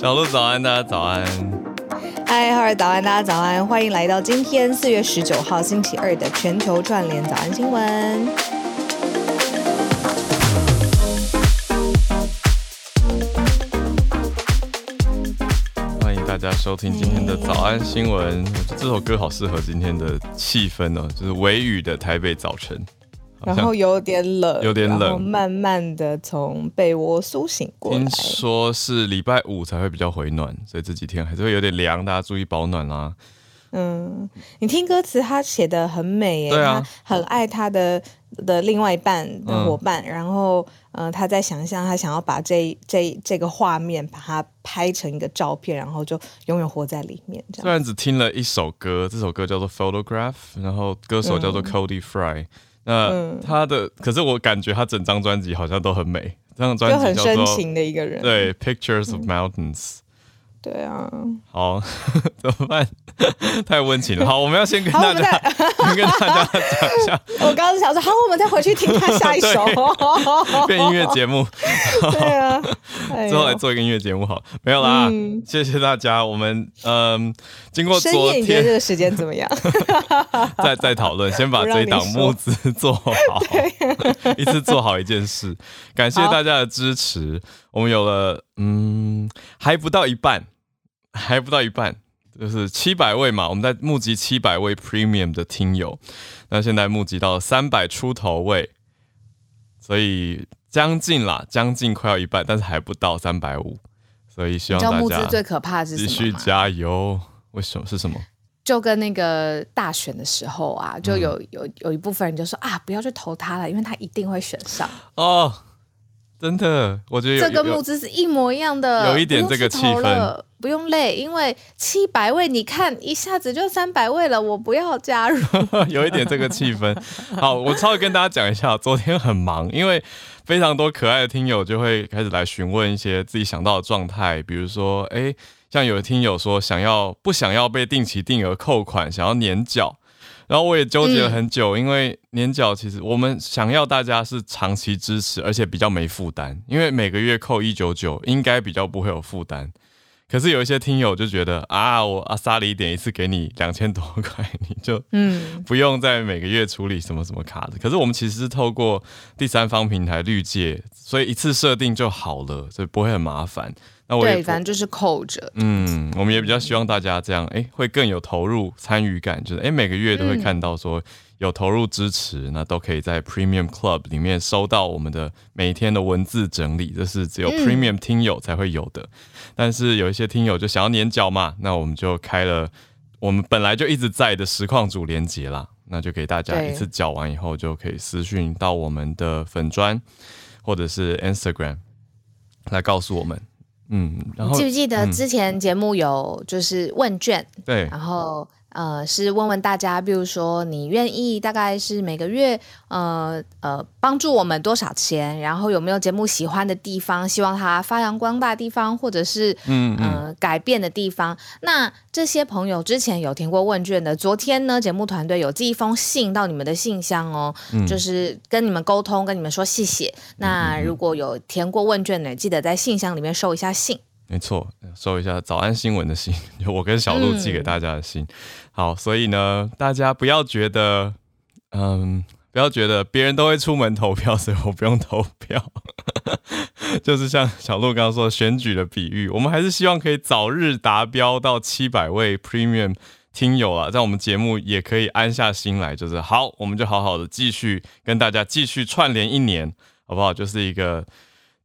小鹿早安，大家早安。嗨，哈尔早安，大家早安，欢迎来到今天四月十九号星期二的全球串联早安新闻。欢迎大家收听今天的早安新闻。我觉得这首歌好适合今天的气氛哦，就是微雨的台北早晨。然后有点冷，有点冷，慢慢的从被窝苏醒过来。听说是礼拜五才会比较回暖，所以这几天还是会有点凉，大家注意保暖啦。嗯，你听歌词，他写的很美耶，对啊，他很爱他的的另外一半的伙伴，嗯、然后嗯，他在想象他想要把这这这个画面把它拍成一个照片，然后就永远活在里面。虽然只听了一首歌，这首歌叫做《Photograph》，然后歌手叫做 Cody Fry。嗯那他的，嗯、可是我感觉他整张专辑好像都很美，这张专辑很深情的一个人。对，Pictures of Mountains。对啊，好，怎么办？太温情了。好，我们要先跟大家 先跟大家讲一下。我刚刚是想说，好，我们再回去听他下一首。变音乐节目。对啊，最后来做一个音乐节目好，没有啦。嗯、谢谢大家。我们嗯，经过昨天，这个时间怎么样？再再讨论，先把这一档募资做好，一次做好一件事。感谢大家的支持。我们有了，嗯，还不到一半，还不到一半，就是七百位嘛。我们在募集七百位 Premium 的听友，那现在募集到三百出头位，所以将近啦，将近快要一半，但是还不到三百五，所以希望大家。募资最可怕的是继续加油。为什么？是什么？就跟那个大选的时候啊，就有有有一部分人就说啊，不要去投他了，因为他一定会选上哦。真的，我觉得这跟募资是一模一样的，有一点这个气氛，不用累，因为七百位，你看一下子就三百位了，我不要加入，有一点这个气氛。好，我稍微跟大家讲一下，昨天很忙，因为非常多可爱的听友就会开始来询问一些自己想到的状态，比如说，哎，像有的听友说想要不想要被定期定额扣款，想要年缴。然后我也纠结了很久，嗯、因为年缴其实我们想要大家是长期支持，而且比较没负担，因为每个月扣一九九，应该比较不会有负担。可是有一些听友就觉得啊，我阿萨里点一次给你两千多块，你就嗯不用再每个月处理什么什么卡的。可是我们其实是透过第三方平台绿界，所以一次设定就好了，所以不会很麻烦。那我也对，反正就是扣着。嗯，我们也比较希望大家这样，哎，会更有投入参与感，就是哎，每个月都会看到说有投入支持，嗯、那都可以在 Premium Club 里面收到我们的每天的文字整理，这是只有 Premium 听友才会有的。嗯、但是有一些听友就想要年缴嘛，那我们就开了我们本来就一直在的实况组连接啦，那就给大家一次缴完以后就可以私讯到我们的粉砖或者是 Instagram 来告诉我们。嗯，然后记不记得之前节目有就是问卷，嗯、对，然后。呃，是问问大家，比如说你愿意大概是每个月呃呃帮助我们多少钱？然后有没有节目喜欢的地方，希望它发扬光大的地方，或者是嗯呃改变的地方？那这些朋友之前有填过问卷的，昨天呢节目团队有寄一封信到你们的信箱哦，嗯、就是跟你们沟通，跟你们说谢谢。那如果有填过问卷的，记得在信箱里面收一下信。没错，收一下早安新闻的信，就我跟小鹿寄给大家的信。嗯、好，所以呢，大家不要觉得，嗯，不要觉得别人都会出门投票，所以我不用投票。就是像小鹿刚刚说选举的比喻，我们还是希望可以早日达标到七百位 Premium 听友啊，在我们节目也可以安下心来，就是好，我们就好好的继续跟大家继续串联一年，好不好？就是一个。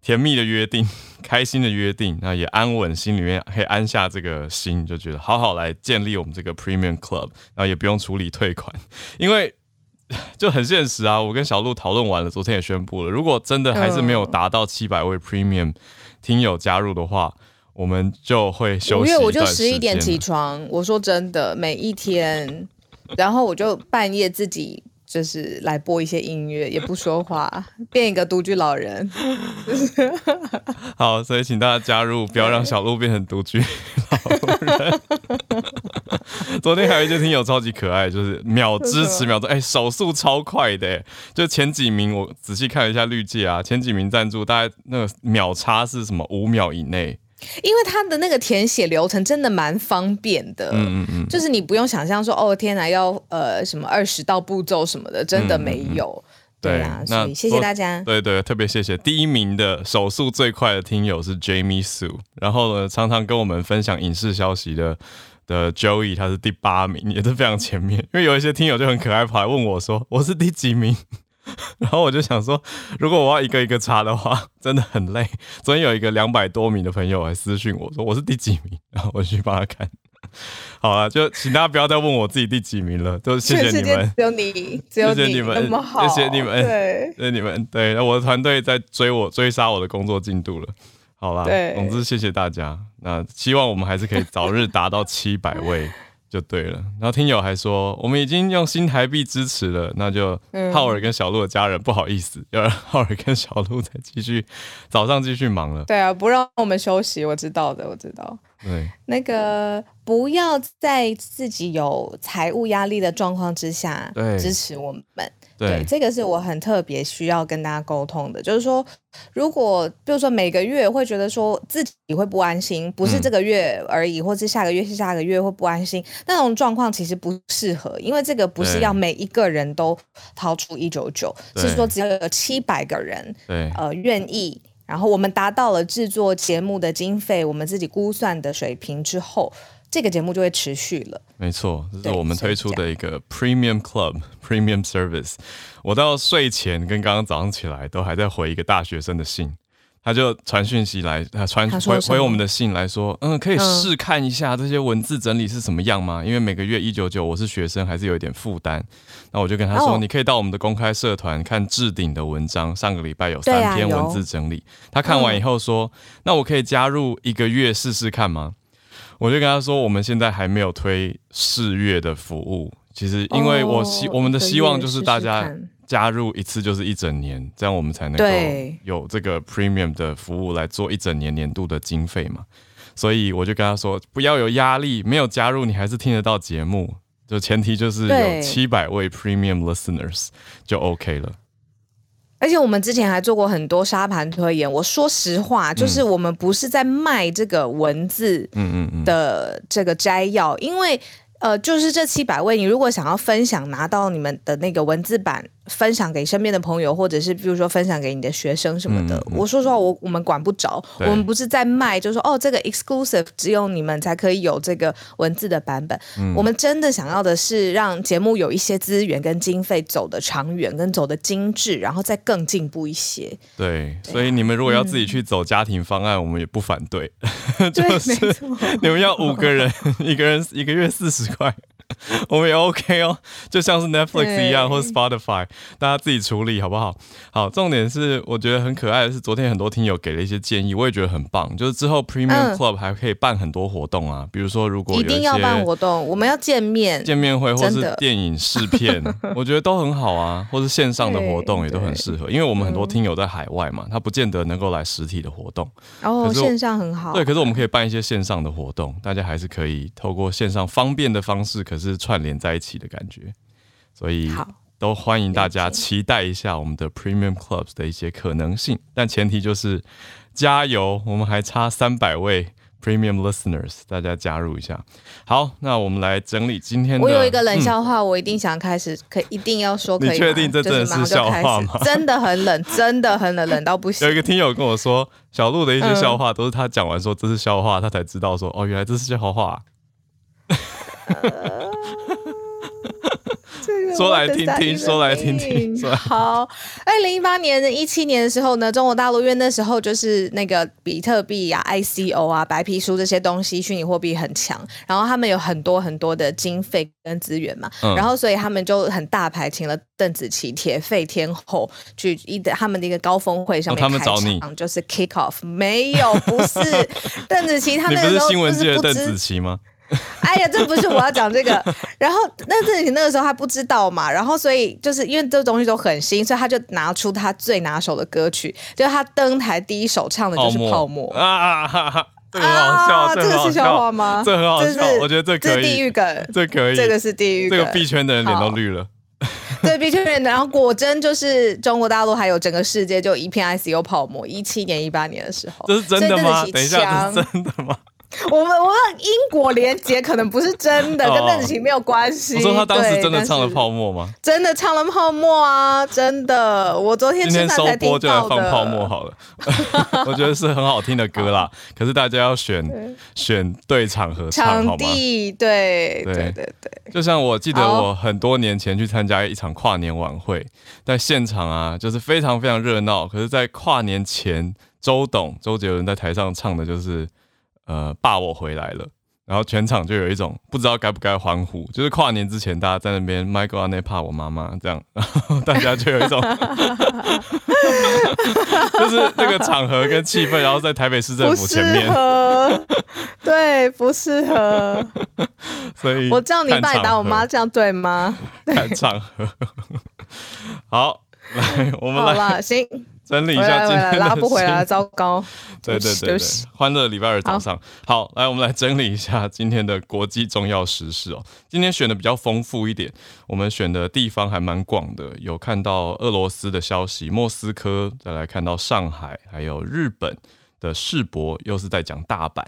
甜蜜的约定，开心的约定，那也安稳，心里面可以安下这个心，就觉得好好来建立我们这个 Premium Club，然后也不用处理退款，因为 就很现实啊。我跟小鹿讨论完了，昨天也宣布了，如果真的还是没有达到七百位 Premium 听友加入的话，我们就会休息一段时间。因为我就十一点起床，我说真的，每一天，然后我就半夜自己。就是来播一些音乐，也不说话，变一个独居老人。好，所以请大家加入，不要让小鹿变成独居老人。昨天还有一些听友超级可爱，就是秒支持秒，秒哎，手速超快的，就前几名我仔细看了一下绿界啊，前几名赞助大概那个秒差是什么五秒以内。因为它的那个填写流程真的蛮方便的，嗯嗯嗯，就是你不用想象说哦天哪，要呃什么二十道步骤什么的，真的没有。嗯嗯嗯对啊，所以谢谢大家。对对，特别谢谢第一名的手速最快的听友是 Jamie Sue，然后呢，常常跟我们分享影视消息的的 Joey，他是第八名，也是非常前面。因为有一些听友就很可爱，跑来问我说我是第几名，然后我就想说，如果我要一个一个查的话，真的很累。昨天有一个两百多名的朋友来私讯我说我是第几名，然后我去帮他看。好了，就请大家不要再问我自己第几名了，就谢谢你们，只有你，只有你，谢谢你们，那么好，谢谢你们，对，谢谢你们，对，那我的团队在追我，追杀我的工作进度了。好了，总之谢谢大家，那希望我们还是可以早日达到七百位。就对了，然后听友还说，我们已经用新台币支持了，那就浩尔跟小鹿的家人、嗯、不好意思，要让 浩尔跟小鹿再继续早上继续忙了。对啊，不让我们休息，我知道的，我知道。对，那个不要在自己有财务压力的状况之下支持我们。对，这个是我很特别需要跟大家沟通的，就是说，如果比如说每个月会觉得说自己会不安心，不是这个月而已，嗯、或是下个月是下个月会不安心，那种状况其实不适合，因为这个不是要每一个人都掏出一九九，是说只要有七百个人，对，呃，愿意，然后我们达到了制作节目的经费，我们自己估算的水平之后。这个节目就会持续了。没错，这是我们推出的一个 Premium Club Premium Service。我到睡前跟刚刚早上起来都还在回一个大学生的信，他就传讯息来，他传回回我们的信来说，嗯，可以试看一下这些文字整理是什么样吗？因为每个月一九九，我是学生，还是有一点负担。那我就跟他说，你可以到我们的公开社团看置顶的文章，上个礼拜有三篇文字整理。他看完以后说，那我可以加入一个月试试看吗？我就跟他说，我们现在还没有推试月的服务。其实，因为我希、oh, 我们的希望就是大家加入一次就是一整年，这样我们才能够有这个 premium 的服务来做一整年年度的经费嘛。所以我就跟他说，不要有压力，没有加入你还是听得到节目，就前提就是有七百位 premium listeners 就 OK 了。而且我们之前还做过很多沙盘推演。我说实话，就是我们不是在卖这个文字的这个摘要，因为呃，就是这七百位，你如果想要分享，拿到你们的那个文字版。分享给身边的朋友，或者是比如说分享给你的学生什么的。嗯嗯、我说实话，我我们管不着，我们不是在卖，就是说哦，这个 exclusive 只有你们才可以有这个文字的版本。嗯、我们真的想要的是让节目有一些资源跟经费走得长远，跟走得精致，然后再更进步一些。对，对啊、所以你们如果要自己去走家庭方案，嗯、我们也不反对。就是你们要五个人，一个人一个月四十块。我们也 OK 哦，就像是 Netflix 一样，或者 Spotify，大家自己处理好不好？好，重点是我觉得很可爱的是，昨天很多听友给了一些建议，我也觉得很棒。就是之后 Premium Club 还可以办很多活动啊，嗯、比如说如果一定要办活动，我们要见面见面会，或是电影试片，我觉得都很好啊，或是线上的活动也都很适合，因为我们很多听友在海外嘛，他不见得能够来实体的活动，哦，线上很好，对，可是我们可以办一些线上的活动，大家还是可以透过线上方便的方式，可是。是串联在一起的感觉，所以都欢迎大家期待一下我们的 Premium Clubs 的一些可能性，但前提就是加油，我们还差三百位 Premium Listeners，大家加入一下。好，那我们来整理今天的。我有一个冷笑话，我一定想开始，可一定要说，可以？你确定这真的是笑话吗？真的很冷，真的很冷，冷到不行。有一个听友跟我说，小鹿的一些笑话都是他讲完说这是笑话，他才知道说哦，原来这是笑话啊。说来听听，说来听听。好，二零一八年的一七年的时候呢，中国大陆因为那时候就是那个比特币呀、啊、ICO 啊、白皮书这些东西，虚拟货币很强，然后他们有很多很多的经费跟资源嘛，嗯、然后所以他们就很大牌请了邓紫棋铁肺天后去一的他们的一个高峰会上面开场，哦、他们找你。就是 kick off，没有，不是。邓紫棋，他那个时候不是新闻界的邓紫棋吗？哎呀，这不是我要讲这个。然后那自己那个时候他不知道嘛，然后所以就是因为这东西都很新，所以他就拿出他最拿手的歌曲，就他登台第一首唱的就是《泡沫》啊，这个很好笑，这个是笑话吗？这很好笑，我觉得这可以，这地狱梗，这可以，这个是地狱梗，这个币圈的人脸都绿了。对，币圈人，然后果真就是中国大陆还有整个世界就一片 ICO 泡沫。一七年、一八年的时候，这是真的吗？等一下，真的吗？我们我们因果连结可能不是真的，跟邓紫棋没有关系。我说他当时真的唱了泡沫吗？真的唱了泡沫啊！真的，我昨天。今天收播就来放泡沫好了，我觉得是很好听的歌啦。可是大家要选选对场合唱，场地对对对对。就像我记得我很多年前去参加一场跨年晚会，在现场啊，就是非常非常热闹。可是，在跨年前，周董周杰伦在台上唱的就是。呃，爸，我回来了，然后全场就有一种不知道该不该欢呼，就是跨年之前大家在那边 Michael 阿内怕我妈妈这样，然后大家就有一种，就是这个场合跟气氛，然后在台北市政府前面，对，不适合，所以我叫你爸打我妈，这样对吗？看场合，好，来，我们来，好了，行。整理一下今天的拉不回来，糟糕！对对对 对，欢乐礼拜二早上，好，来我们来整理一下今天的国际重要时事哦。今天选的比较丰富一点，我们选的地方还蛮广的，有看到俄罗斯的消息，莫斯科，再来看到上海，还有日本的世博，又是在讲大阪，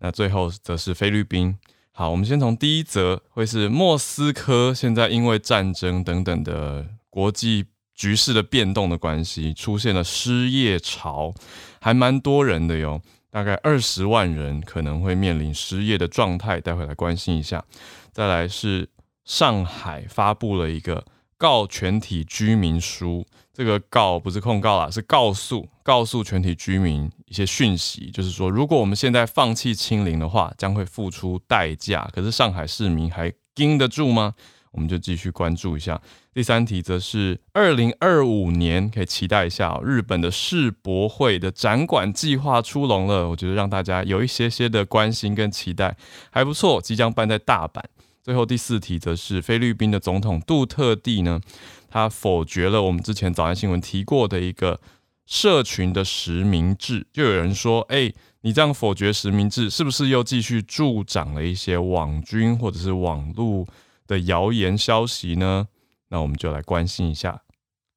那最后则是菲律宾。好，我们先从第一则，会是莫斯科现在因为战争等等的国际。局势的变动的关系，出现了失业潮，还蛮多人的哟，大概二十万人可能会面临失业的状态，待会来关心一下。再来是上海发布了一个告全体居民书，这个告不是控告啦，是告诉告诉全体居民一些讯息，就是说如果我们现在放弃清零的话，将会付出代价。可是上海市民还经得住吗？我们就继续关注一下。第三题则是二零二五年，可以期待一下，日本的世博会的展馆计划出笼了。我觉得让大家有一些些的关心跟期待，还不错。即将办在大阪。最后第四题则是菲律宾的总统杜特地呢，他否决了我们之前早安新闻提过的一个社群的实名制。就有人说，哎，你这样否决实名制，是不是又继续助长了一些网军或者是网络的谣言消息呢？那我们就来关心一下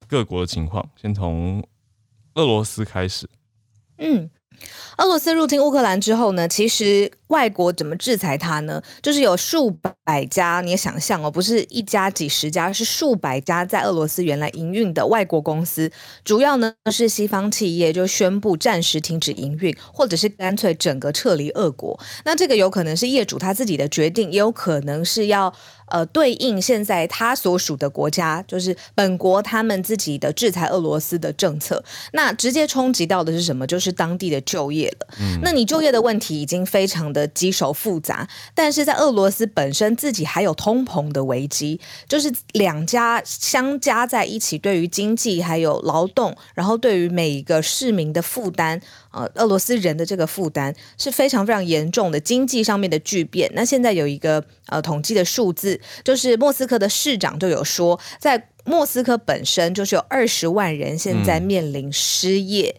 各国的情况，先从俄罗斯开始。嗯，俄罗斯入侵乌克兰之后呢，其实外国怎么制裁它呢？就是有数百家，你也想象哦，不是一家几十家，是数百家在俄罗斯原来营运的外国公司，主要呢是西方企业，就宣布暂时停止营运，或者是干脆整个撤离俄国。那这个有可能是业主他自己的决定，也有可能是要。呃，对应现在他所属的国家，就是本国他们自己的制裁俄罗斯的政策，那直接冲击到的是什么？就是当地的就业了。嗯，那你就业的问题已经非常的棘手复杂，但是在俄罗斯本身自己还有通膨的危机，就是两家相加在一起，对于经济还有劳动，然后对于每一个市民的负担。呃，俄罗斯人的这个负担是非常非常严重的，经济上面的巨变。那现在有一个呃统计的数字，就是莫斯科的市长就有说，在莫斯科本身就是有二十万人现在面临失业。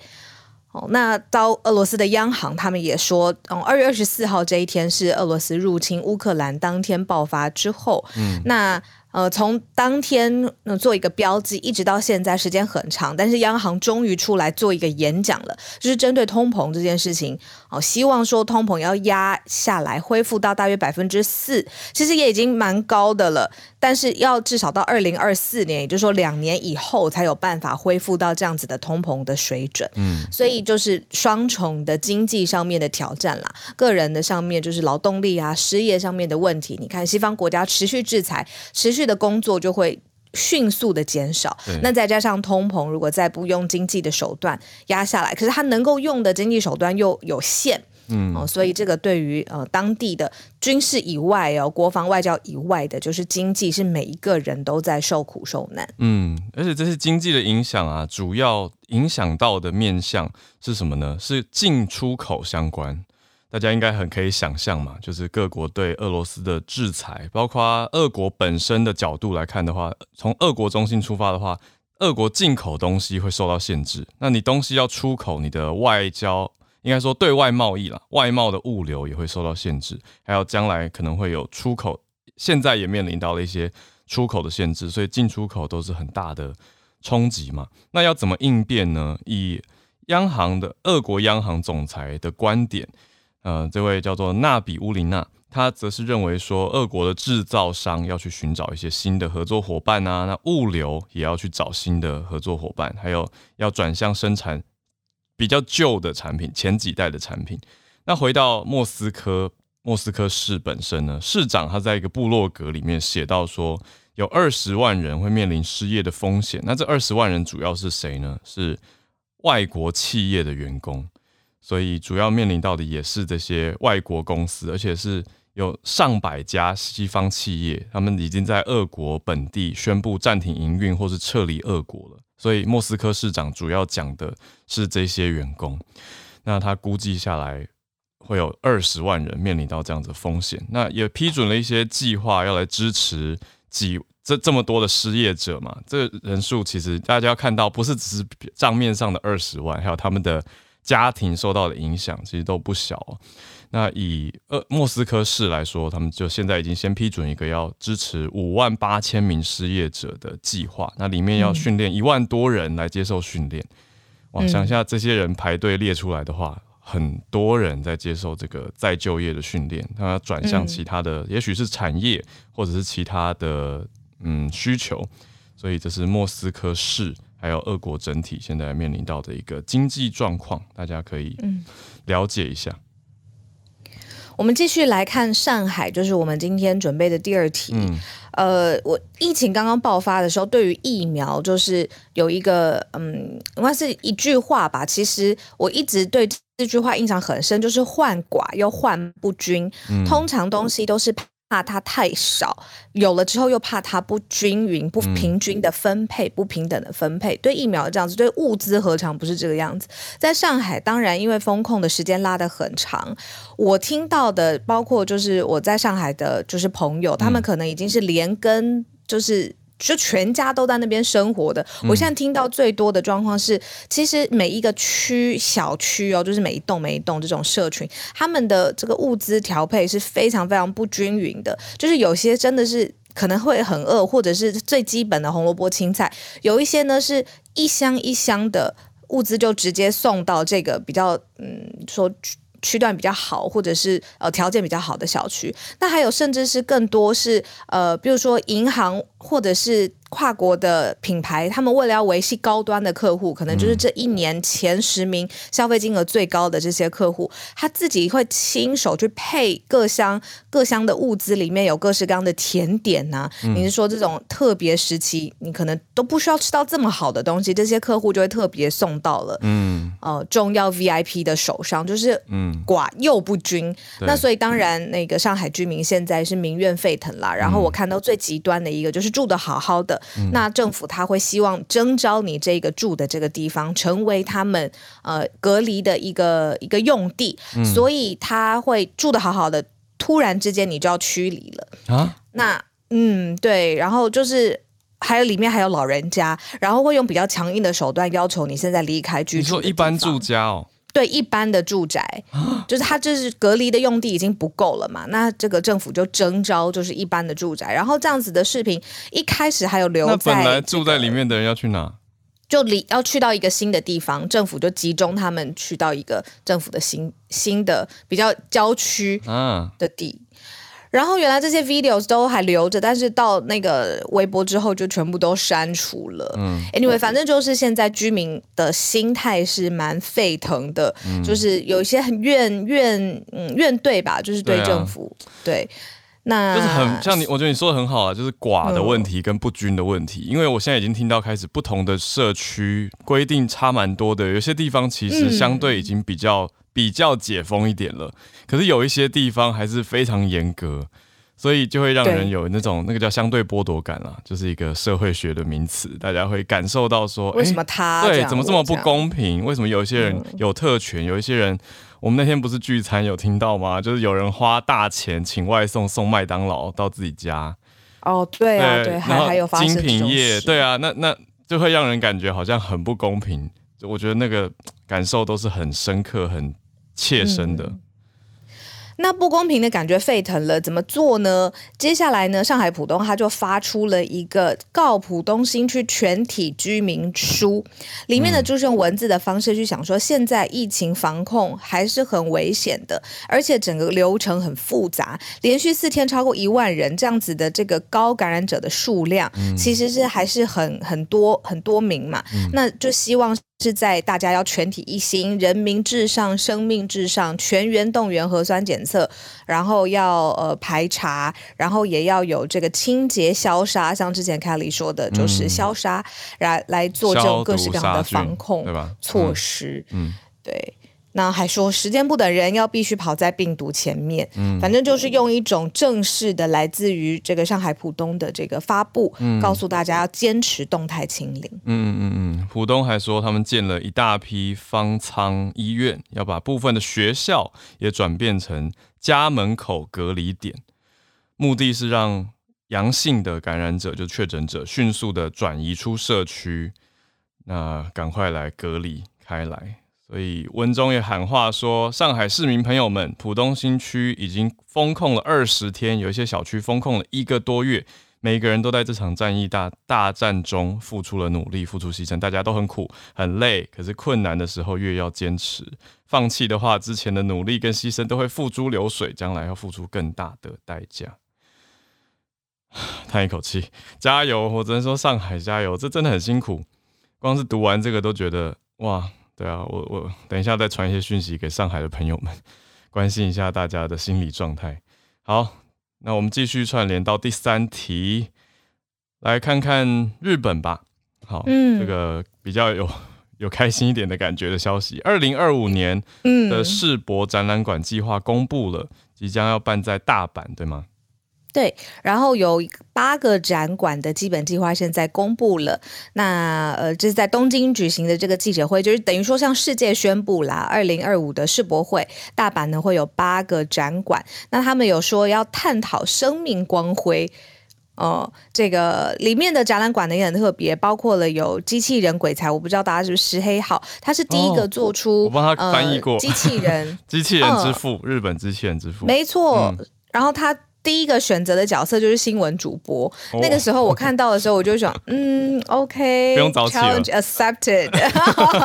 嗯、哦，那到俄罗斯的央行他们也说，嗯，二月二十四号这一天是俄罗斯入侵乌克兰当天爆发之后，嗯，那。呃，从当天呃做一个标记，一直到现在时间很长，但是央行终于出来做一个演讲了，就是针对通膨这件事情，哦，希望说通膨要压下来，恢复到大约百分之四，其实也已经蛮高的了，但是要至少到二零二四年，也就是说两年以后才有办法恢复到这样子的通膨的水准。嗯，所以就是双重的经济上面的挑战啦，个人的上面就是劳动力啊、失业上面的问题，你看西方国家持续制裁，持续。的工作就会迅速的减少，那再加上通膨，如果再不用经济的手段压下来，可是他能够用的经济手段又有限，嗯、哦，所以这个对于呃当地的军事以外哦，国防外交以外的，就是经济是每一个人都在受苦受难，嗯，而且这些经济的影响啊，主要影响到的面向是什么呢？是进出口相关。大家应该很可以想象嘛，就是各国对俄罗斯的制裁，包括俄国本身的角度来看的话，从俄国中心出发的话，俄国进口东西会受到限制。那你东西要出口，你的外交应该说对外贸易啦，外贸的物流也会受到限制，还有将来可能会有出口，现在也面临到了一些出口的限制，所以进出口都是很大的冲击嘛。那要怎么应变呢？以央行的俄国央行总裁的观点，呃，这位叫做纳比乌林娜，他则是认为说，俄国的制造商要去寻找一些新的合作伙伴啊，那物流也要去找新的合作伙伴，还有要转向生产比较旧的产品，前几代的产品。那回到莫斯科，莫斯科市本身呢，市长他在一个部落格里面写到说，有二十万人会面临失业的风险。那这二十万人主要是谁呢？是外国企业的员工，所以主要面临到的也是这些外国公司，而且是有上百家西方企业，他们已经在俄国本地宣布暂停营运或是撤离俄国了。所以莫斯科市长主要讲的是这些员工。那他估计下来。会有二十万人面临到这样子的风险，那也批准了一些计划要来支持几这这么多的失业者嘛。这人数其实大家要看到，不是只是账面上的二十万，还有他们的家庭受到的影响，其实都不小。那以呃莫斯科市来说，他们就现在已经先批准一个要支持五万八千名失业者的计划，那里面要训练一万多人来接受训练。哇，想一下这些人排队列出来的话。很多人在接受这个再就业的训练，他转向其他的，嗯、也许是产业，或者是其他的嗯需求，所以这是莫斯科市还有俄国整体现在面临到的一个经济状况，大家可以了解一下。嗯、我们继续来看上海，就是我们今天准备的第二题。嗯呃，我疫情刚刚爆发的时候，对于疫苗就是有一个，嗯，应该是一句话吧。其实我一直对这句话印象很深，就是患寡又患不均。嗯、通常东西都是。怕它太少，有了之后又怕它不均匀、不平均的分配、嗯、不平等的分配。对疫苗这样子，对物资何尝不是这个样子？在上海，当然因为封控的时间拉得很长，我听到的包括就是我在上海的，就是朋友，他们可能已经是连根就是。就全家都在那边生活的。我现在听到最多的状况是，其实每一个区小区哦，就是每一栋每一栋这种社群，他们的这个物资调配是非常非常不均匀的。就是有些真的是可能会很饿，或者是最基本的红萝卜青菜；有一些呢是一箱一箱的物资就直接送到这个比较嗯说。区段比较好，或者是呃条件比较好的小区，那还有甚至是更多是呃，比如说银行或者是。跨国的品牌，他们为了要维系高端的客户，可能就是这一年前十名消费金额最高的这些客户，他自己会亲手去配各箱各箱的物资，里面有各式各样的甜点呐、啊。嗯、你是说这种特别时期，你可能都不需要吃到这么好的东西，这些客户就会特别送到了，嗯，呃，重要 VIP 的手上，就是嗯，寡又不均。嗯、那所以当然，那个上海居民现在是民怨沸腾啦。然后我看到最极端的一个就是住的好好的。嗯、那政府他会希望征召你这个住的这个地方成为他们呃隔离的一个一个用地，嗯、所以他会住得好好的，突然之间你就要驱离了啊？那嗯对，然后就是还有里面还有老人家，然后会用比较强硬的手段要求你现在离开居住。你说一般住家哦？对一般的住宅，就是它就是隔离的用地已经不够了嘛，那这个政府就征招就是一般的住宅，然后这样子的视频一开始还有留在，那本来住在里面的人要去哪？就离要去到一个新的地方，政府就集中他们去到一个政府的新新的比较郊区的地。啊然后原来这些 videos 都还留着，但是到那个微博之后就全部都删除了。嗯，anyway，反正就是现在居民的心态是蛮沸腾的，嗯、就是有一些很怨怨嗯怨对吧，就是对政府。对，那就是很像你，我觉得你说的很好啊，就是寡的问题跟不均的问题，嗯、因为我现在已经听到开始不同的社区规定差蛮多的，有些地方其实相对已经比较。嗯。比较解封一点了，可是有一些地方还是非常严格，所以就会让人有那种那个叫相对剥夺感啊，就是一个社会学的名词，大家会感受到说，为什么他对怎么这么不公平？为什么有一些人有特权，有一些人，我们那天不是聚餐有听到吗？就是有人花大钱请外送送麦当劳到自己家，哦，对啊，对，还还有精品业，对啊，那那就会让人感觉好像很不公平。我觉得那个感受都是很深刻，很。切身的，那不公平的感觉沸腾了，怎么做呢？接下来呢，上海浦东他就发出了一个告浦东新区全体居民书，里面的就是用文字的方式去想说，现在疫情防控还是很危险的，而且整个流程很复杂，连续四天超过一万人这样子的这个高感染者的数量，其实是还是很很多很多名嘛，那就希望。是在大家要全体一心，人民至上，生命至上，全员动员核酸检测，然后要呃排查，然后也要有这个清洁消杀，像之前 Kelly 说的，就是消杀来、嗯、来做这种各式各样的防控措施，嗯，嗯对。那还说时间不等人，要必须跑在病毒前面。嗯，反正就是用一种正式的来自于这个上海浦东的这个发布，嗯，告诉大家要坚持动态清零。嗯嗯嗯，浦东还说他们建了一大批方舱医院，要把部分的学校也转变成家门口隔离点，目的是让阳性的感染者就确诊者迅速的转移出社区，那赶快来隔离开来。所以文中也喊话说，上海市民朋友们，浦东新区已经封控了二十天，有一些小区封控了一个多月，每个人都在这场战役大大战中付出了努力，付出牺牲，大家都很苦很累，可是困难的时候越要坚持，放弃的话，之前的努力跟牺牲都会付诸流水，将来要付出更大的代价。叹一口气，加油！我只能说上海加油，这真的很辛苦，光是读完这个都觉得哇。对啊，我我等一下再传一些讯息给上海的朋友们，关心一下大家的心理状态。好，那我们继续串联到第三题，来看看日本吧。好，嗯，这个比较有有开心一点的感觉的消息，二零二五年的世博展览馆计划公布了，即将要办在大阪，对吗？对，然后有八个展馆的基本计划现在公布了。那呃，这是在东京举行的这个记者会，就是等于说向世界宣布啦，二零二五的世博会大阪呢会有八个展馆。那他们有说要探讨生命光辉哦、呃，这个里面的展览馆呢也很特别，包括了有机器人鬼才，我不知道大家是不是石黑浩，他是第一个做出、哦、我帮他翻译过、呃、机器人，机器人之父，嗯、日本机器人之父，没错。嗯、然后他。第一个选择的角色就是新闻主播。Oh, 那个时候我看到的时候，我就想，嗯，OK，不用早起了。Challenge accepted。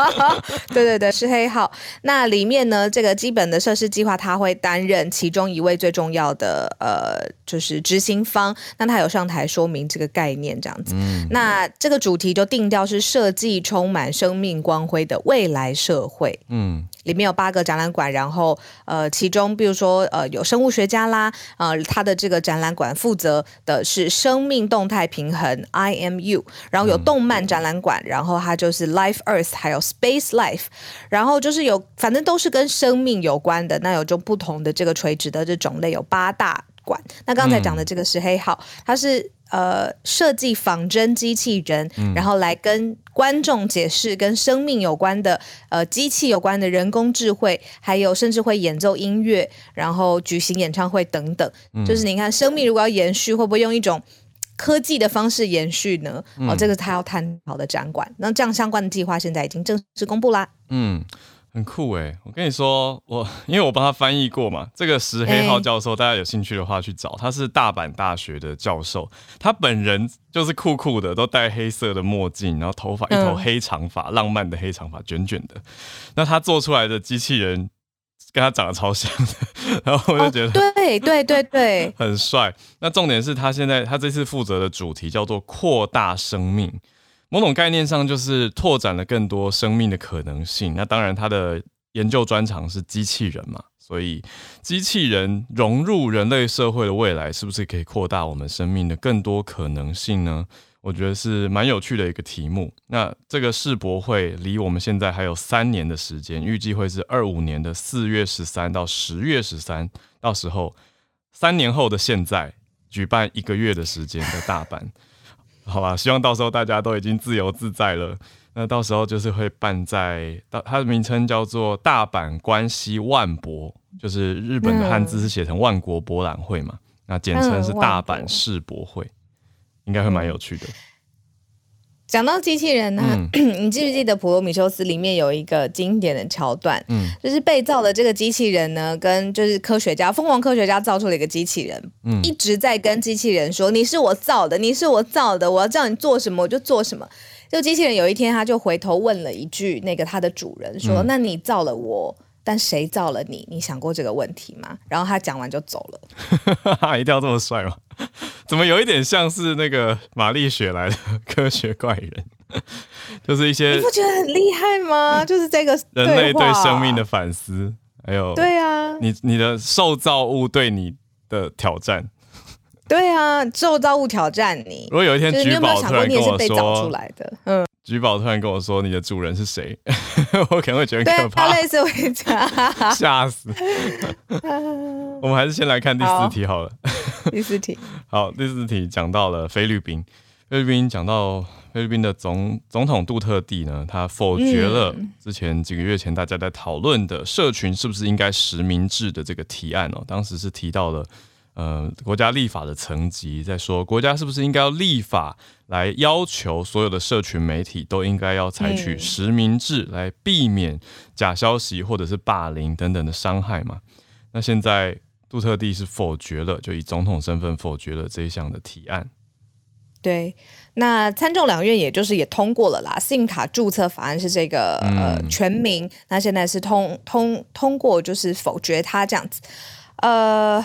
对对对，是黑号。那里面呢，这个基本的设施计划，他会担任其中一位最重要的呃，就是执行方。那他有上台说明这个概念，这样子。嗯。那这个主题就定调是设计充满生命光辉的未来社会。嗯。里面有八个展览馆，然后呃，其中比如说呃，有生物学家啦，呃，他的这个展览馆负责的是生命动态平衡 IMU，然后有动漫展览馆，然后它就是 Life Earth，还有 Space Life，然后就是有反正都是跟生命有关的，那有种不同的这个垂直的这种类有八大馆。那刚才讲的这个是黑号，它是。呃，设计仿真机器人，嗯、然后来跟观众解释跟生命有关的呃机器有关的人工智慧，还有甚至会演奏音乐，然后举行演唱会等等。嗯、就是你看，生命如果要延续，会不会用一种科技的方式延续呢？嗯、哦，这个是他要探讨的展馆。那这样相关的计划现在已经正式公布啦。嗯。很酷诶，我跟你说，我因为我帮他翻译过嘛，这个石黑浩教授，大家有兴趣的话去找，他是大阪大学的教授，他本人就是酷酷的，都戴黑色的墨镜，然后头发一头黑长发，嗯、浪漫的黑长发，卷卷的。那他做出来的机器人跟他长得超像的，然后我就觉得、哦、对对对对，很帅。那重点是他现在他这次负责的主题叫做扩大生命。某种概念上，就是拓展了更多生命的可能性。那当然，他的研究专长是机器人嘛，所以机器人融入人类社会的未来，是不是可以扩大我们生命的更多可能性呢？我觉得是蛮有趣的一个题目。那这个世博会离我们现在还有三年的时间，预计会是二五年的四月十三到十月十三，到时候三年后的现在举办一个月的时间的大阪。好吧，希望到时候大家都已经自由自在了。那到时候就是会办在，它的名称叫做大阪关西万博，就是日本的汉字是写成万国博览会嘛，那简称是大阪世博会，应该会蛮有趣的。讲到机器人呢、啊，嗯、你记不记得《普罗米修斯》里面有一个经典的桥段？嗯，就是被造的这个机器人呢，跟就是科学家疯狂科学家造出了一个机器人，嗯，一直在跟机器人说：“你是我造的，你是我造的，我要叫你做什么我就做什么。”就机器人有一天他就回头问了一句：“那个他的主人说，嗯、那你造了我，但谁造了你？你想过这个问题吗？”然后他讲完就走了。一定要这么帅吗？怎么有一点像是那个玛丽雪莱的科学怪人？就是一些你不觉得很厉害吗？就是这个人类对生命的反思，还有对啊，你你的受造物对你的挑战，对啊，受造物挑战你。如果有一天橘宝突然跟我说，嗯，橘宝突然跟我说你的主人是谁，我可能会觉得可怕，类似会这样吓死。我们还是先来看第四题好了。第四题，好，第四题讲到了菲律宾，菲律宾讲到菲律宾的总总统杜特地呢，他否决了之前几个月前大家在讨论的社群是不是应该实名制的这个提案哦，当时是提到了呃国家立法的层级，在说国家是不是应该要立法来要求所有的社群媒体都应该要采取实名制来避免假消息或者是霸凌等等的伤害嘛？那现在。杜特地是否决了，就以总统身份否决了这一项的提案。对，那参众两院也就是也通过了啦。信用卡注册法案是这个、嗯、呃全民，那现在是通通通过，就是否决它这样子。呃，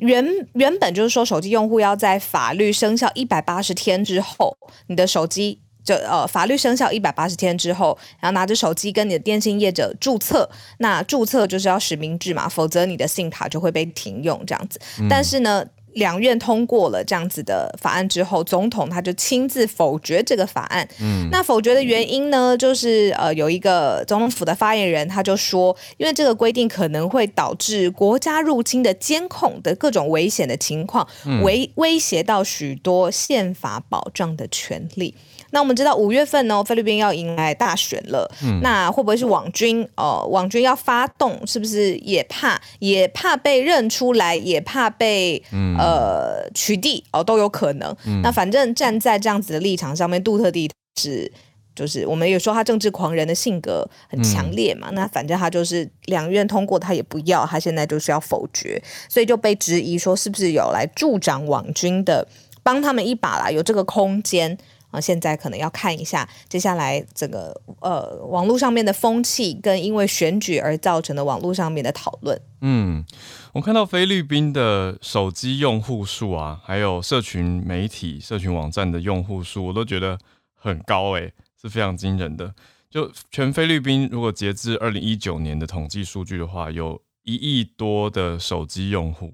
原原本就是说，手机用户要在法律生效一百八十天之后，你的手机。就呃，法律生效一百八十天之后，然后拿着手机跟你的电信业者注册，那注册就是要实名制嘛，否则你的信卡就会被停用这样子。嗯、但是呢，两院通过了这样子的法案之后，总统他就亲自否决这个法案。嗯，那否决的原因呢，就是呃，有一个总统府的发言人他就说，因为这个规定可能会导致国家入侵的监控的各种危险的情况，威威胁到许多宪法保障的权利。那我们知道五月份呢，菲律宾要迎来大选了。嗯，那会不会是网军？呃，网军要发动，是不是也怕？也怕被认出来，也怕被、嗯、呃取缔哦，都有可能。嗯、那反正站在这样子的立场上面，杜特地是就是我们也说他政治狂人的性格很强烈嘛。嗯、那反正他就是两院通过他也不要，他现在就是要否决，所以就被质疑说是不是有来助长网军的，帮他们一把啦，有这个空间。啊，现在可能要看一下接下来这个呃网络上面的风气，跟因为选举而造成的网络上面的讨论。嗯，我看到菲律宾的手机用户数啊，还有社群媒体、社群网站的用户数，我都觉得很高诶，是非常惊人的。就全菲律宾，如果截至二零一九年的统计数据的话，有一亿多的手机用户。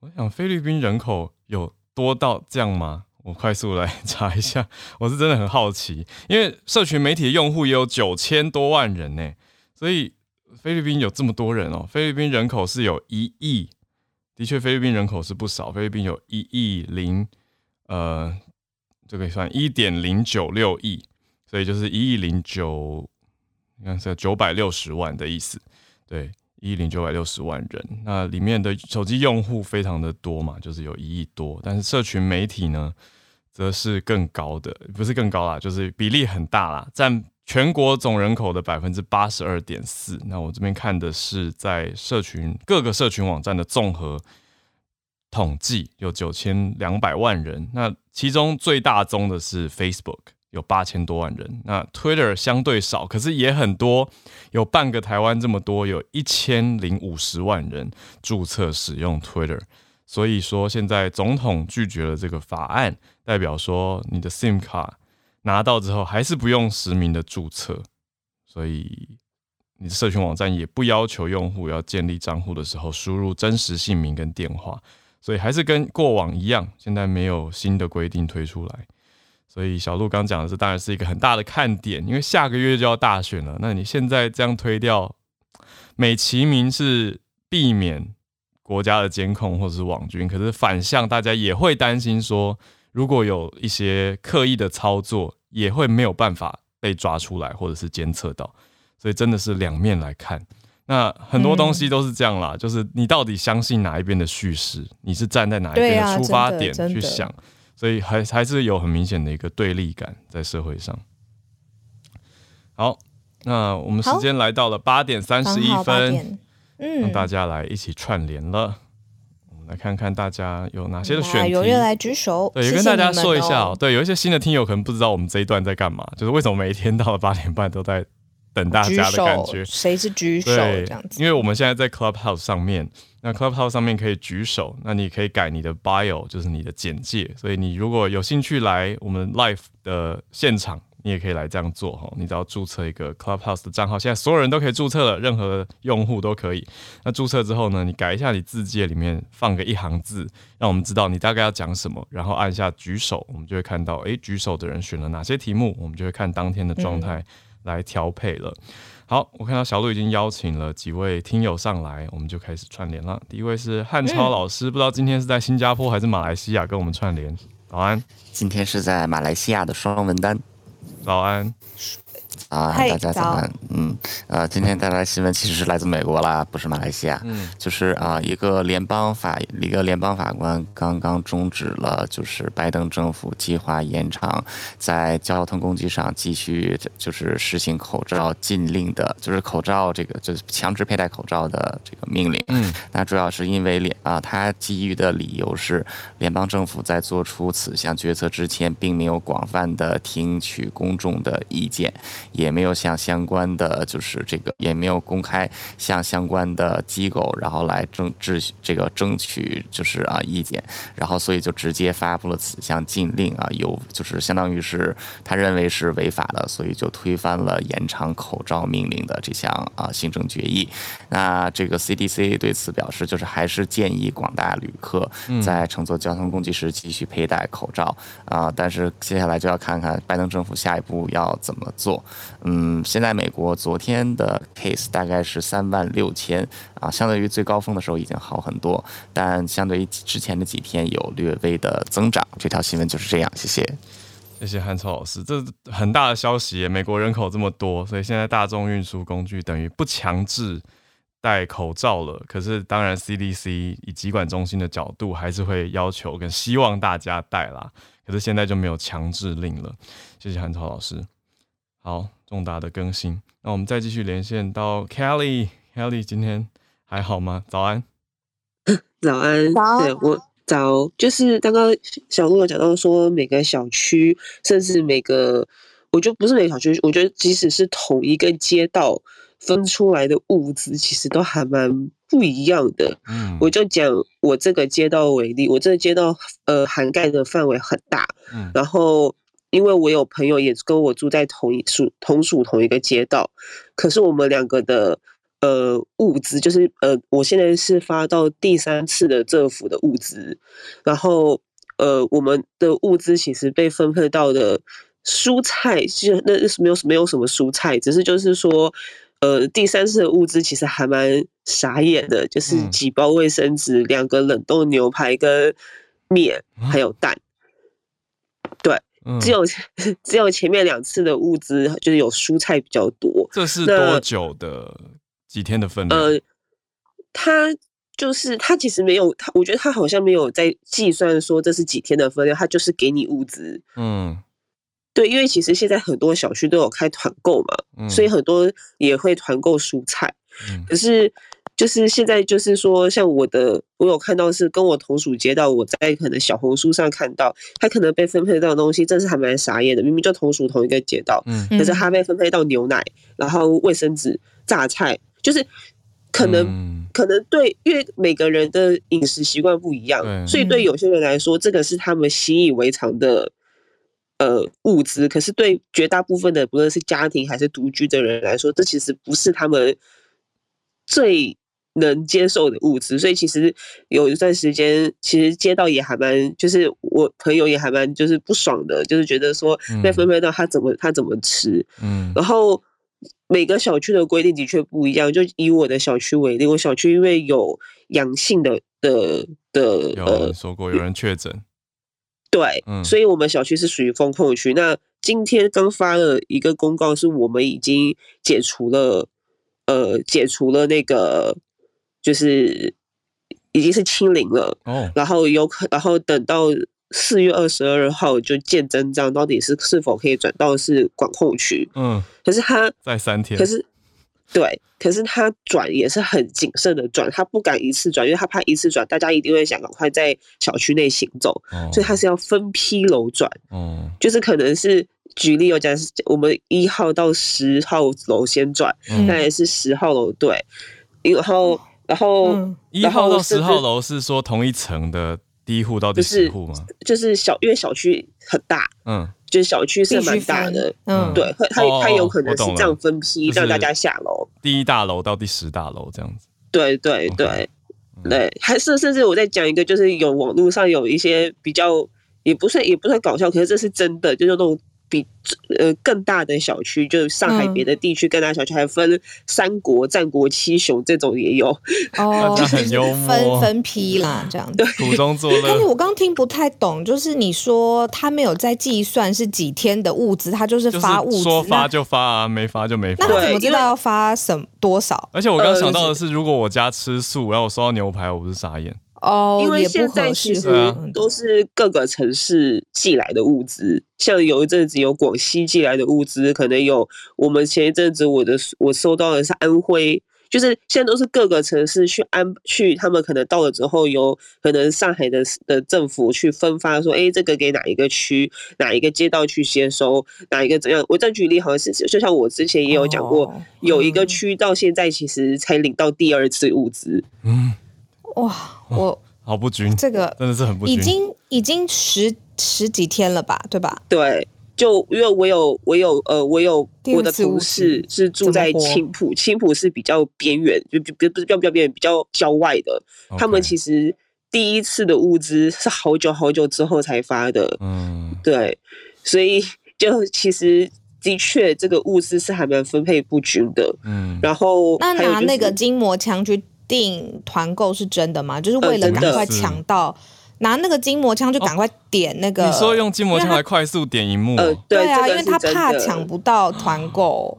我想菲律宾人口有多到这样吗？我快速来 查一下，我是真的很好奇，因为社群媒体的用户也有九千多万人呢，所以菲律宾有这么多人哦。菲律宾人口是有一亿，的确菲律宾人口是不少，菲律宾有一亿零呃，这个算一点零九六亿，所以就是一亿零九，你看是九百六十万的意思，对。一亿零九百六十万人，那里面的手机用户非常的多嘛，就是有一亿多，但是社群媒体呢，则是更高的，不是更高啦，就是比例很大啦，占全国总人口的百分之八十二点四。那我这边看的是在社群各个社群网站的综合统计，有九千两百万人，那其中最大宗的是 Facebook。有八千多万人，那 Twitter 相对少，可是也很多，有半个台湾这么多，有一千零五十万人注册使用 Twitter。所以说，现在总统拒绝了这个法案，代表说你的 SIM 卡拿到之后还是不用实名的注册，所以你的社群网站也不要求用户要建立账户的时候输入真实姓名跟电话，所以还是跟过往一样，现在没有新的规定推出来。所以小鹿刚讲的是，当然是一个很大的看点，因为下个月就要大选了。那你现在这样推掉，美其名是避免国家的监控或者是网军，可是反向大家也会担心说，如果有一些刻意的操作，也会没有办法被抓出来或者是监测到。所以真的是两面来看。那很多东西都是这样啦，嗯、就是你到底相信哪一边的叙事，你是站在哪一边的出发点去想。所以还还是有很明显的一个对立感在社会上。好，那我们时间来到了八点三十一分，嗯，让大家来一起串联了。我们来看看大家有哪些的选题，踊跃来举手。对，也跟大家说一下哦，对，有一些新的听友可能不知道我们这一段在干嘛，就是为什么每一天到了八点半都在。等大家的感觉，谁是举手这样子？因为我们现在在 Clubhouse 上面，那 Clubhouse 上面可以举手，那你可以改你的 bio，就是你的简介。所以你如果有兴趣来我们 live 的现场，你也可以来这样做哈。你只要注册一个 Clubhouse 的账号，现在所有人都可以注册了，任何用户都可以。那注册之后呢，你改一下你字界里面放个一行字，让我们知道你大概要讲什么，然后按下举手，我们就会看到，诶，举手的人选了哪些题目，我们就会看当天的状态。嗯来调配了。好，我看到小鹿已经邀请了几位听友上来，我们就开始串联了。第一位是汉超老师，嗯、不知道今天是在新加坡还是马来西亚跟我们串联。早安，今天是在马来西亚的双文丹。早安。啊，大家早安。嗯，呃，今天带来新闻其实是来自美国啦，不是马来西亚。嗯，就是啊，一个联邦法一个联邦法官刚刚终止了，就是拜登政府计划延长在交通工具上继续就是实行口罩禁令的，就是口罩这个就是强制佩戴口罩的这个命令。嗯，那主要是因为联啊，他基于的理由是联邦政府在做出此项决策之前，并没有广泛的听取公众的意见。也没有向相关的就是这个，也没有公开向 相关的机构，然后来争执这个争取就是啊意见，然后所以就直接发布了此项禁令啊，有就是相当于是他认为是违法的，所以就推翻了延长口罩命令的这项啊行政决议。那这个 CDC 对此表示，就是还是建议广大旅客在乘坐交通工具时继续佩戴口罩啊，但是接下来就要看看拜登政府下一步要怎么做。嗯，现在美国昨天的 case 大概是三万六千啊，相对于最高峰的时候已经好很多，但相对于之前的几天有略微的增长。这条新闻就是这样，谢谢。谢谢汉超老师，这很大的消息。美国人口这么多，所以现在大众运输工具等于不强制戴口罩了。可是当然，CDC 以疾管中心的角度还是会要求跟希望大家戴啦。可是现在就没有强制令了。谢谢汉超老师。好。重大的更新，那我们再继续连线到 Kelly，Kelly 今天还好吗？早安，早安，早，对我早，就是刚刚小鹿有讲到说，每个小区，甚至每个，我觉得不是每个小区，我觉得即使是同一个街道分出来的物资，其实都还蛮不一样的。嗯，我就讲我这个街道为例，我这个街道呃涵盖的范围很大，嗯，然后。因为我有朋友也跟我住在同一属同属同一个街道，可是我们两个的呃物资就是呃，我现在是发到第三次的政府的物资，然后呃，我们的物资其实被分配到的蔬菜，其实那是没有没有什么蔬菜，只是就是说呃，第三次的物资其实还蛮傻眼的，就是几包卫生纸、两个冷冻牛排跟面还有蛋，对。只有 只有前面两次的物资就是有蔬菜比较多。这是多久的几天的分量？呃，他就是他其实没有他，我觉得他好像没有在计算说这是几天的分量，他就是给你物资。嗯，对，因为其实现在很多小区都有开团购嘛，嗯，所以很多也会团购蔬菜。嗯，可是。就是现在，就是说，像我的，我有看到是跟我同属街道，我在可能小红书上看到，他可能被分配到的东西，真是还蛮傻眼的。明明就同属同一个街道，嗯，可是他被分配到牛奶，然后卫生纸、榨菜，就是可能、嗯、可能对，因为每个人的饮食习惯不一样，所以对有些人来说，这个是他们习以为常的呃物资，可是对绝大部分的不论是家庭还是独居的人来说，这其实不是他们最。能接受的物资，所以其实有一段时间，其实街道也还蛮，就是我朋友也还蛮，就是不爽的，就是觉得说被分配到他怎么他怎么吃，嗯，然后每个小区的规定的确不一样，就以我的小区为例，我小区因为有阳性的的的，有人说过有人确诊，对，嗯，所以我们小区是属于封控区。那今天刚发了一个公告，是我们已经解除了，呃，解除了那个。就是已经是清零了，哦。然后有可，然后等到四月二十二号就见真章，到底是是否可以转到是管控区？嗯，可是他在三天，可是对，可是他转也是很谨慎的转，他不敢一次转，因为他怕一次转，大家一定会想赶快在小区内行走，哦、所以他是要分批楼转，哦，就是可能是举例，我讲我们一号到十号楼先转，那、嗯、也是十号楼对，然后然后一号到十号楼是说同一层的。第一户到第十户吗？就是小，因为小区很大，嗯，就是小区是蛮大的，嗯，对，它它有可能是这样分批让大家下楼，第一大楼到第十大楼这样子，对对对对，还是甚至我再讲一个，就是有网络上有一些比较也不算也不算搞笑，可是这是真的，就是那种。比呃更大的小区，就是上海别的地区更大小区，还分三国、战国七雄这种也有哦，就是分分批啦，这样子 苦中作乐。但是我刚听不太懂，就是你说他没有在计算是几天的物资，他就是发物资，说发就发啊，没发就没发。那怎么知道要发什多少？而且我刚想到的是，如果我家吃素，然后我收到牛排，我不是傻眼。哦，因为现在其实都是各个城市寄来的物资，像有一阵子有广西寄来的物资，可能有我们前一阵子我的我收到的是安徽，就是现在都是各个城市去安去，他们可能到了之后，有可能上海的的政府去分发说，哎，这个给哪一个区，哪一个街道去接收，哪一个怎样？我再举例，好像是就像我之前也有讲过，有一个区到现在其实才领到第二次物资，嗯。哇，我好不均，这个真的是很不均，已经已经十十几天了吧，对吧？对，就因为我有我有呃我有我的同事是住在青浦，青浦是比较边缘，就就不不是比较比较边缘，比较郊外的。他们其实第一次的物资是好久好久之后才发的，嗯，对，所以就其实的确这个物资是还蛮分配不均的，嗯，然后那拿那个筋膜枪去。订团购是真的吗？就是为了赶快抢到，拿那个筋膜枪就赶快点那个。你说用筋膜枪来快速点荧幕？呃，对啊，因为他怕抢不到团购，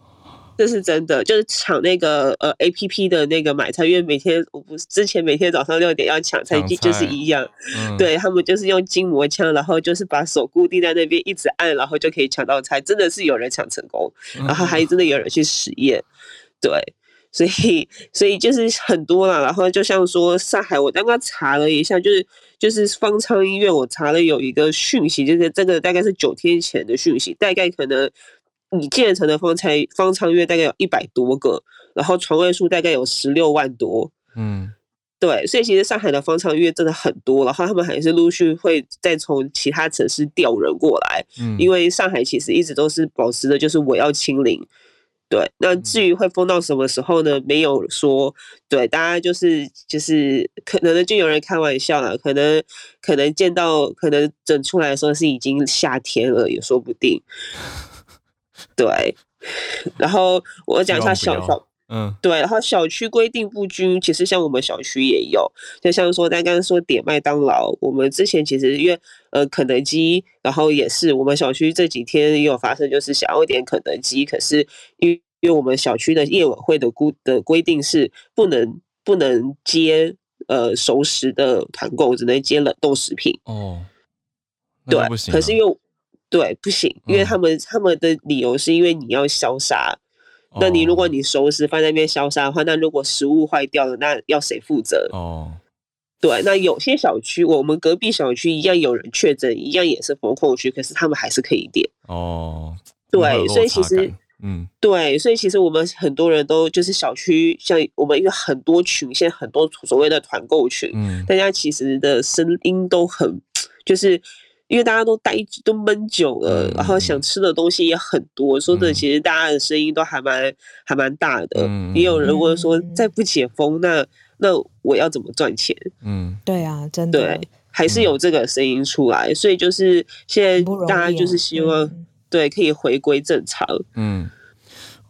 这是真的。就是抢那个呃 A P P 的那个买菜，因为每天我不是之前每天早上六点要抢菜，就是一样。对他们就是用筋膜枪，然后就是把手固定在那边，一直按，然后就可以抢到菜。真的是有人抢成功，然后还真的有人去实验，对。所以，所以就是很多了。然后就像说上海，我刚刚查了一下，就是就是方舱医院，我查了有一个讯息，就是这个大概是九天前的讯息，大概可能已建成的方舱方舱医院大概有一百多个，然后床位数大概有十六万多。嗯，对，所以其实上海的方舱医院真的很多，然后他们还是陆续会再从其他城市调人过来。嗯，因为上海其实一直都是保持的就是我要清零。对，那至于会封到什么时候呢？没有说。对，大家就是就是可能就有人开玩笑了，可能可能见到可能整出来的时候是已经夏天了，也说不定。对，然后我讲一下小小。嗯，对，然后小区规定不均，其实像我们小区也有，就像说刚刚说点麦当劳，我们之前其实因为呃肯德基，然后也是我们小区这几天也有发生，就是想要点肯德基，可是因为因为我们小区的业委会的规的规定是不能不能接呃熟食的团购，只能接冷冻食品。哦，对，可是因为对不行，因为他们、嗯、他们的理由是因为你要消杀。那你如果你熟食放在那边消杀的话，那如果食物坏掉了，那要谁负责？哦，对，那有些小区，我们隔壁小区一样有人确诊，一样也是封控区，可是他们还是可以点。哦，对，所以其实，嗯，对，所以其实我们很多人都就是小区，像我们一个很多群，现在很多所谓的团购群，嗯，大家其实的声音都很就是。因为大家都待都闷久了，然后想吃的东西也很多，说的其实大家的声音都还蛮还蛮大的。也有人问说，再不解封，那那我要怎么赚钱？嗯，对啊，真的，对，还是有这个声音出来，所以就是现在大家就是希望对可以回归正常。嗯，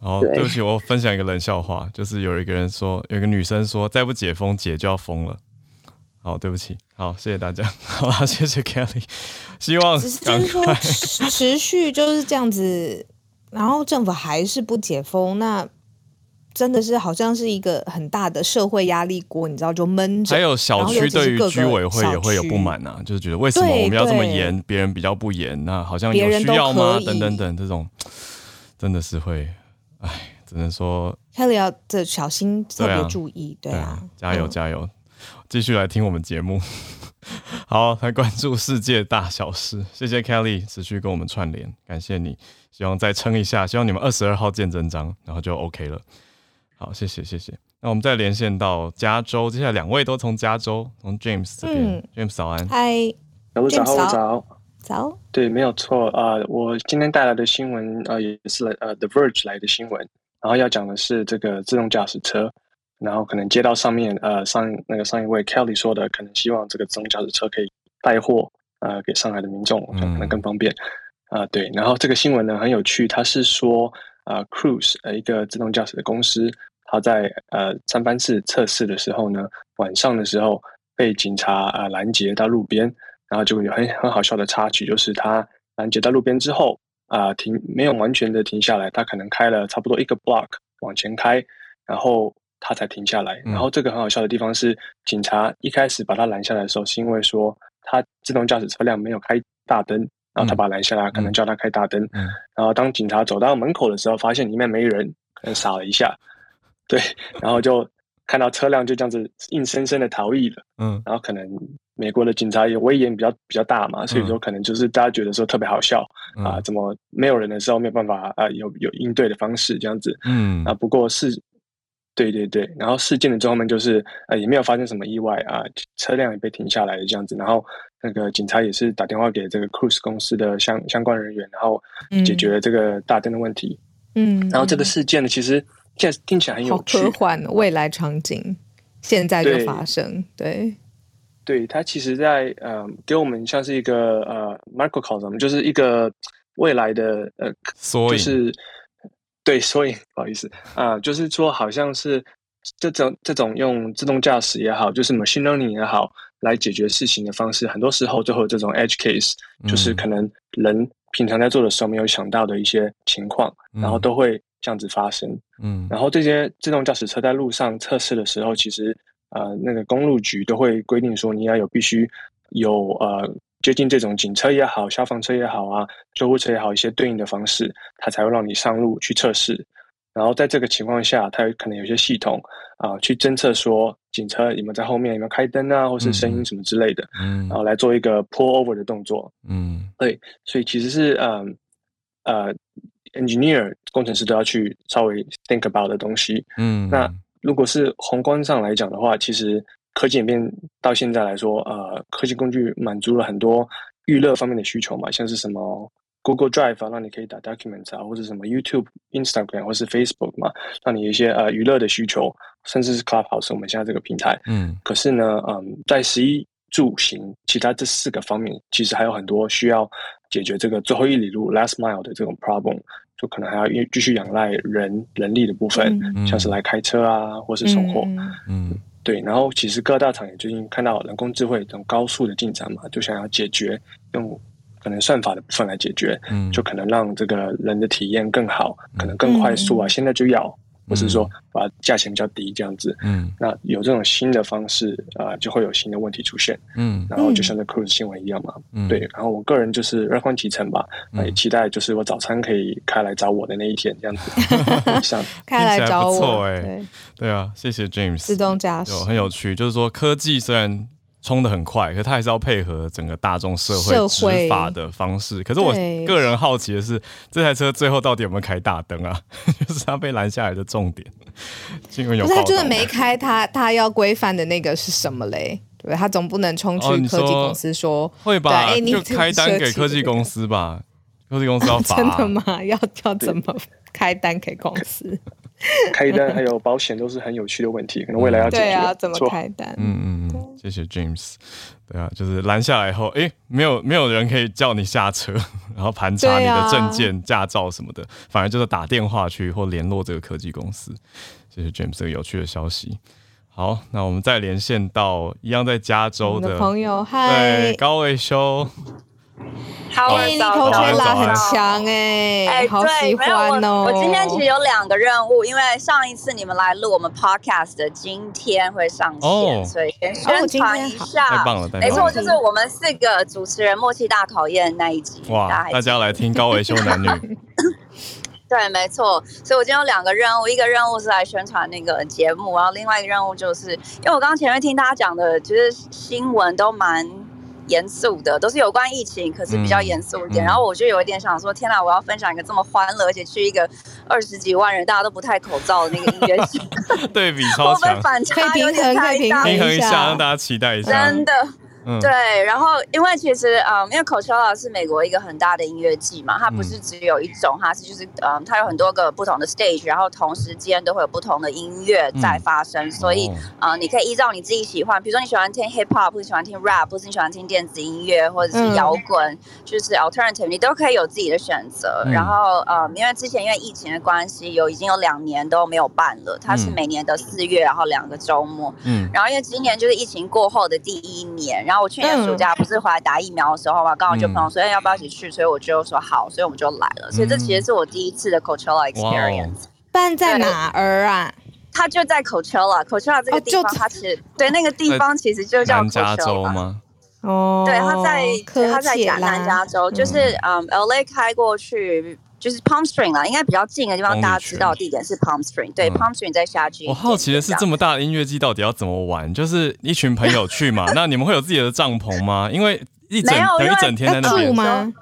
好，对不起，我分享一个冷笑话，就是有一个人说，有一个女生说，再不解封，姐就要疯了。好，对不起，好，谢谢大家，好，谢谢 Kelly，希望只是就是说持续就是这样子，然后政府还是不解封，那真的是好像是一个很大的社会压力锅，你知道就闷着。还有小区对于居委会也会有不满啊，就是觉得为什么我们要这么严，别人比较不严，那好像有需要吗？等等等这种，真的是会，哎，只能说 Kelly 要这小心，特别注意，对啊，对啊，加油加油，继续来听我们节目。好，来关注世界大小事。谢谢 Kelly 持续跟我们串联，感谢你。希望再撑一下，希望你们二十二号见真章，然后就 OK 了。好，谢谢谢谢。那我们再连线到加州，接下来两位都从加州，从 James 这边。嗯、James 早安。嗨，早早早早。早。对，没有错啊、呃。我今天带来的新闻呃也是呃 The Verge 来的新闻，然后要讲的是这个自动驾驶车。然后可能接到上面呃上那个上一位 Kelly 说的，可能希望这个自动驾驶车可以带货呃给上海的民众，可能更方便啊、嗯呃。对，然后这个新闻呢很有趣，它是说啊、呃、Cruise 呃一个自动驾驶的公司，它在呃三藩市测试的时候呢，晚上的时候被警察啊、呃、拦截到路边，然后就有很很好笑的插曲，就是他拦截到路边之后啊、呃、停没有完全的停下来，他可能开了差不多一个 block 往前开，然后。他才停下来，然后这个很好笑的地方是，警察一开始把他拦下来的时候，是因为说他自动驾驶车辆没有开大灯，然后他把他拦下来，可能叫他开大灯。然后当警察走到门口的时候，发现里面没人，可能傻了一下，对，然后就看到车辆就这样子硬生生的逃逸了。嗯，然后可能美国的警察也威严比较比较大嘛，所以说可能就是大家觉得说特别好笑啊，怎么没有人的时候没有办法啊有有应对的方式这样子。嗯，啊，不过是。对对对，然后事件的最后面就是呃也没有发生什么意外啊，车辆也被停下来了这样子，然后那个警察也是打电话给这个 Cruise 公司的相相关人员，然后解决了这个大灯的问题。嗯，然后这个事件呢，其实现在听起来很有趣，科幻未来场景现在就发生。对，对，它其实在呃给我们像是一个呃 microcosm，就是一个未来的呃，就是。对，所以不好意思啊、呃，就是说，好像是这种这种用自动驾驶也好，就是 machine learning 也好，来解决事情的方式，很多时候就会有这种 edge case，就是可能人平常在做的时候没有想到的一些情况，嗯、然后都会这样子发生。嗯，然后这些自动驾驶车在路上测试的时候，其实呃，那个公路局都会规定说，你要有必须有呃。接近这种警车也好，消防车也好啊，救护车也好，一些对应的方式，它才会让你上路去测试。然后在这个情况下，它有可能有些系统啊、呃，去侦测说警车有没有在后面有没有开灯啊，或是声音什么之类的，嗯，然后来做一个 pull over 的动作，嗯，对，所以其实是嗯呃，呃，engineer 工程师都要去稍微 think about 的东西，嗯，那如果是宏观上来讲的话，其实。科技演变到现在来说，呃，科技工具满足了很多娱乐方面的需求嘛，像是什么 Google Drive 啊，让你可以打 documents 啊，或者什么 YouTube、Instagram 或是 Facebook 嘛，让你有一些呃娱乐的需求，甚至是 Clubhouse 我们现在这个平台。嗯。可是呢，嗯，在十一住行其他这四个方面，其实还有很多需要解决这个最后一里路 last mile 的这种 problem，就可能还要继续仰赖人人力的部分，嗯、像是来开车啊，或是送货。嗯。嗯对，然后其实各大厂也最近看到人工智慧这种高速的进展嘛，就想要解决用可能算法的部分来解决，嗯，就可能让这个人的体验更好，可能更快速啊，嗯、现在就要。或是说把价钱比较低这样子，嗯，那有这种新的方式啊、呃，就会有新的问题出现，嗯，然后就像这 Cruise 新闻一样嘛，嗯，对，然后我个人就是乐观其成吧，也期待就是我早餐可以开来找我的那一天这样子，像开来找我，哎，对，对啊，谢谢 James，自动驾驶，很有趣，就是说科技虽然。冲的很快，可是它还是要配合整个大众社会执法的方式。可是我个人好奇的是，这台车最后到底有没有开大灯啊？就是他被拦下来的重点。新闻有，他就是没开他他要规范的那个是什么嘞？对，他总不能冲去科技公司说，哦、说会吧？哎，你开单给科技公司吧？科技公司要罚、啊？真的吗？要要怎么开单给公司？开单还有保险都是很有趣的问题，可能未来要解决。对啊，怎么开单？嗯嗯嗯，谢谢 James。对啊，就是拦下来以后，哎，没有没有人可以叫你下车，然后盘查你的证件、驾照什么的，反而就是打电话去或联络这个科技公司。谢谢 James 这个有趣的消息。好，那我们再连线到一样在加州的，的朋友，嗨，高维修。哎，你口吹拉很强哎，哎，好喜欢哦！我今天其实有两个任务，因为上一次你们来录我们 podcast 的，今天会上线，所以先宣传一下。太棒了，没错，就是我们四个主持人默契大考验那一集。哇，大家来听高维修男女。对，没错，所以我今天有两个任务，一个任务是来宣传那个节目，然后另外一个任务就是，因为我刚刚前面听大家讲的，其实新闻都蛮严肃的，都是有关疫情，可是比较严肃一点。嗯、然后我就有一点想说，天哪，我要分享一个这么欢乐，而且去一个二十几万人，大家都不戴口罩的那个音乐节，对比超强，可以平衡，可以平衡一下，让大家期待一下，真的。对，然后因为其实，嗯，因为 Coachella 是美国一个很大的音乐季嘛，它不是只有一种，它是就是，嗯，它有很多个不同的 stage，然后同时间都会有不同的音乐在发生，所以，嗯，你可以依照你自己喜欢，比如说你喜欢听 hip hop，或者喜欢听 rap，或者你喜欢听电子音乐，或者是摇滚，就是 alternative，你都可以有自己的选择。然后，嗯，因为之前因为疫情的关系，有已经有两年都没有办了，它是每年的四月，然后两个周末，嗯，然后因为今年就是疫情过后的第一年，然后。我去年暑假不是回来打疫苗的时候嘛，刚好就朋友说，哎，要不要一起去？所以我就说好，所以我们就来了。所以这其实是我第一次的 Coachella experience。办在哪儿啊？它就在 Coachella，Coachella 这个地方，它其实对那个地方其实就叫 Coachella 吗？哦，对，它在它在加南加州，就是嗯，LA 开过去。就是 Palm Springs 啦，应该比较近的地方，大家知道地点是 Palm Springs。对、嗯、Palm Springs 在夏季。我好奇的是，这么大的音乐季到底要怎么玩？就是一群朋友去嘛？那你们会有自己的帐篷吗？因为一整有一整天在那边吗？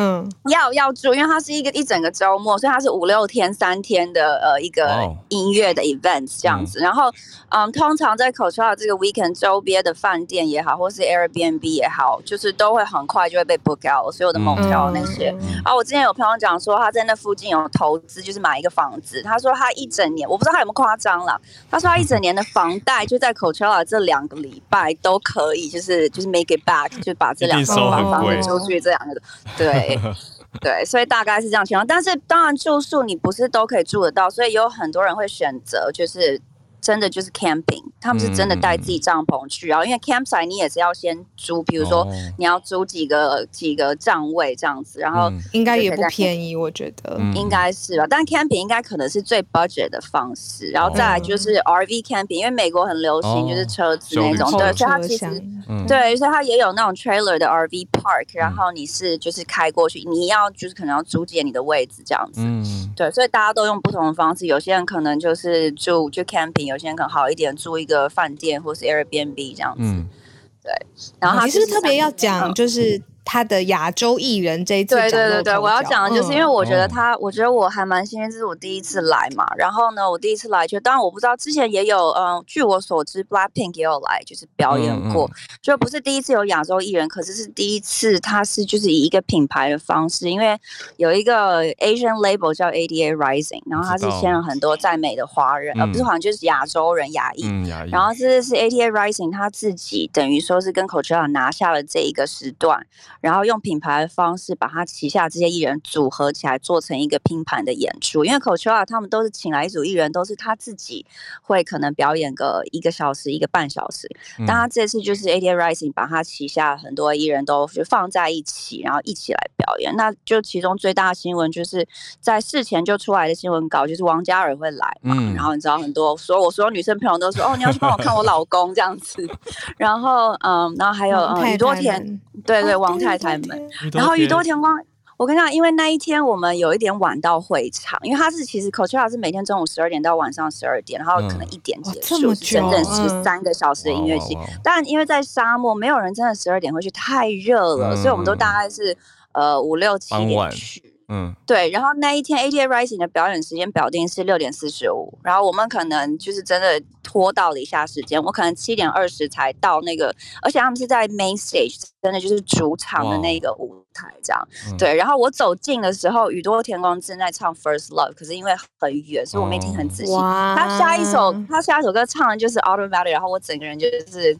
嗯，要要住，因为它是一个一整个周末，所以它是五六天三天的呃一个音乐的 event 这样子。哦、然后，嗯，通常在 Coachella 这个 weekend 周边的饭店也好，或是 Airbnb 也好，就是都会很快就会被 book out 所有的 motel 那些。嗯、然后我之前有朋友讲说，他在那附近有投资，就是买一个房子。他说他一整年，我不知道他有没有夸张了。他说他一整年的房贷就在 Coachella 这两个礼拜都可以，就是就是 make it back，就把这两个房房子租出去这两个，对。对，所以大概是这样情况，但是当然住宿你不是都可以住得到，所以有很多人会选择就是。真的就是 camping，他们是真的带自己帐篷去，然后因为 campsite 你也是要先租，比如说你要租几个几个帐位这样子，然后应该也不便宜，我觉得。应该是吧。但 camping 应该可能是最 budget 的方式，然后再来就是 RV camping，因为美国很流行就是车子那种，对，所以它其实对，所以它也有那种 trailer 的 RV park，然后你是就是开过去，你要就是可能要租借你的位置这样子，对，所以大家都用不同的方式，有些人可能就是住就 camping。有些人可能好一点，租一个饭店或是 Airbnb 这样子，嗯、对。然后他其实特别要讲，就是。他的亚洲艺人这一次，对对对对，我要讲的就是，因为我觉得他，嗯、我觉得我还蛮幸运，这是我第一次来嘛。然后呢，我第一次来，就当然我不知道之前也有，嗯，据我所知，Blackpink 也有来，就是表演过，嗯嗯、就不是第一次有亚洲艺人，可是是第一次，他是就是以一个品牌的方式，因为有一个 Asian label 叫 ADA Rising，然后他是签了很多在美的华人，而、嗯、不是好像就是亚洲人亚裔，嗯、亚裔。然后这是 ADA Rising 他自己等于说是跟 Coachella 拿下了这一个时段。然后用品牌的方式把他旗下这些艺人组合起来，做成一个拼盘的演出。因为 Coachella 他们都是请来一组艺人，都是他自己会可能表演个一个小时、一个半小时。但他这次就是 ADA Rising 把他旗下很多艺人都就放在一起，然后一起来表演。那就其中最大的新闻就是在事前就出来的新闻稿，就是王嘉尔会来嘛。然后你知道很多所有我所有女生朋友都说哦，你要去帮我看我老公这样子。然后嗯，然后还有嗯宇多田，对对王。太太太们，然后宇多田光，我跟你讲，因为那一天我们有一点晚到会场，因为他是其实 Coachella 是每天中午十二点到晚上十二点，然后可能一点结束，整整十三个小时的音乐季。但因为在沙漠，没有人真的十二点会去，太热了，所以我们都大概是呃五六七点去。嗯，对，然后那一天 A T A Rising 的表演时间表定是六点四十五，然后我们可能就是真的拖到了一下时间，我可能七点二十才到那个，而且他们是在 Main Stage，真的就是主场的那个舞台这样。哦、对，然后我走近的时候，宇多田光正在唱 First Love，可是因为很远，所以我没听很仔细。他下一首他下一首歌唱的就是 Automatic，然后我整个人就是。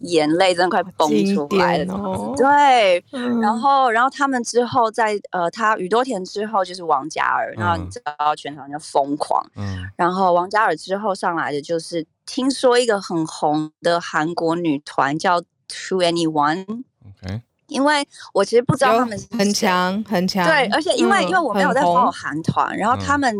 眼泪真的快崩出来了，哦、对，嗯、然后，然后他们之后在呃，他宇多田之后就是王嘉尔，然后你知道全场就疯狂，嗯，然后王嘉尔之后上来的就是听说一个很红的韩国女团叫 2NE1，OK。因为我其实不知道他们很强很强，对，而且因为、嗯、因为我没有在 follow 韩团，然后他们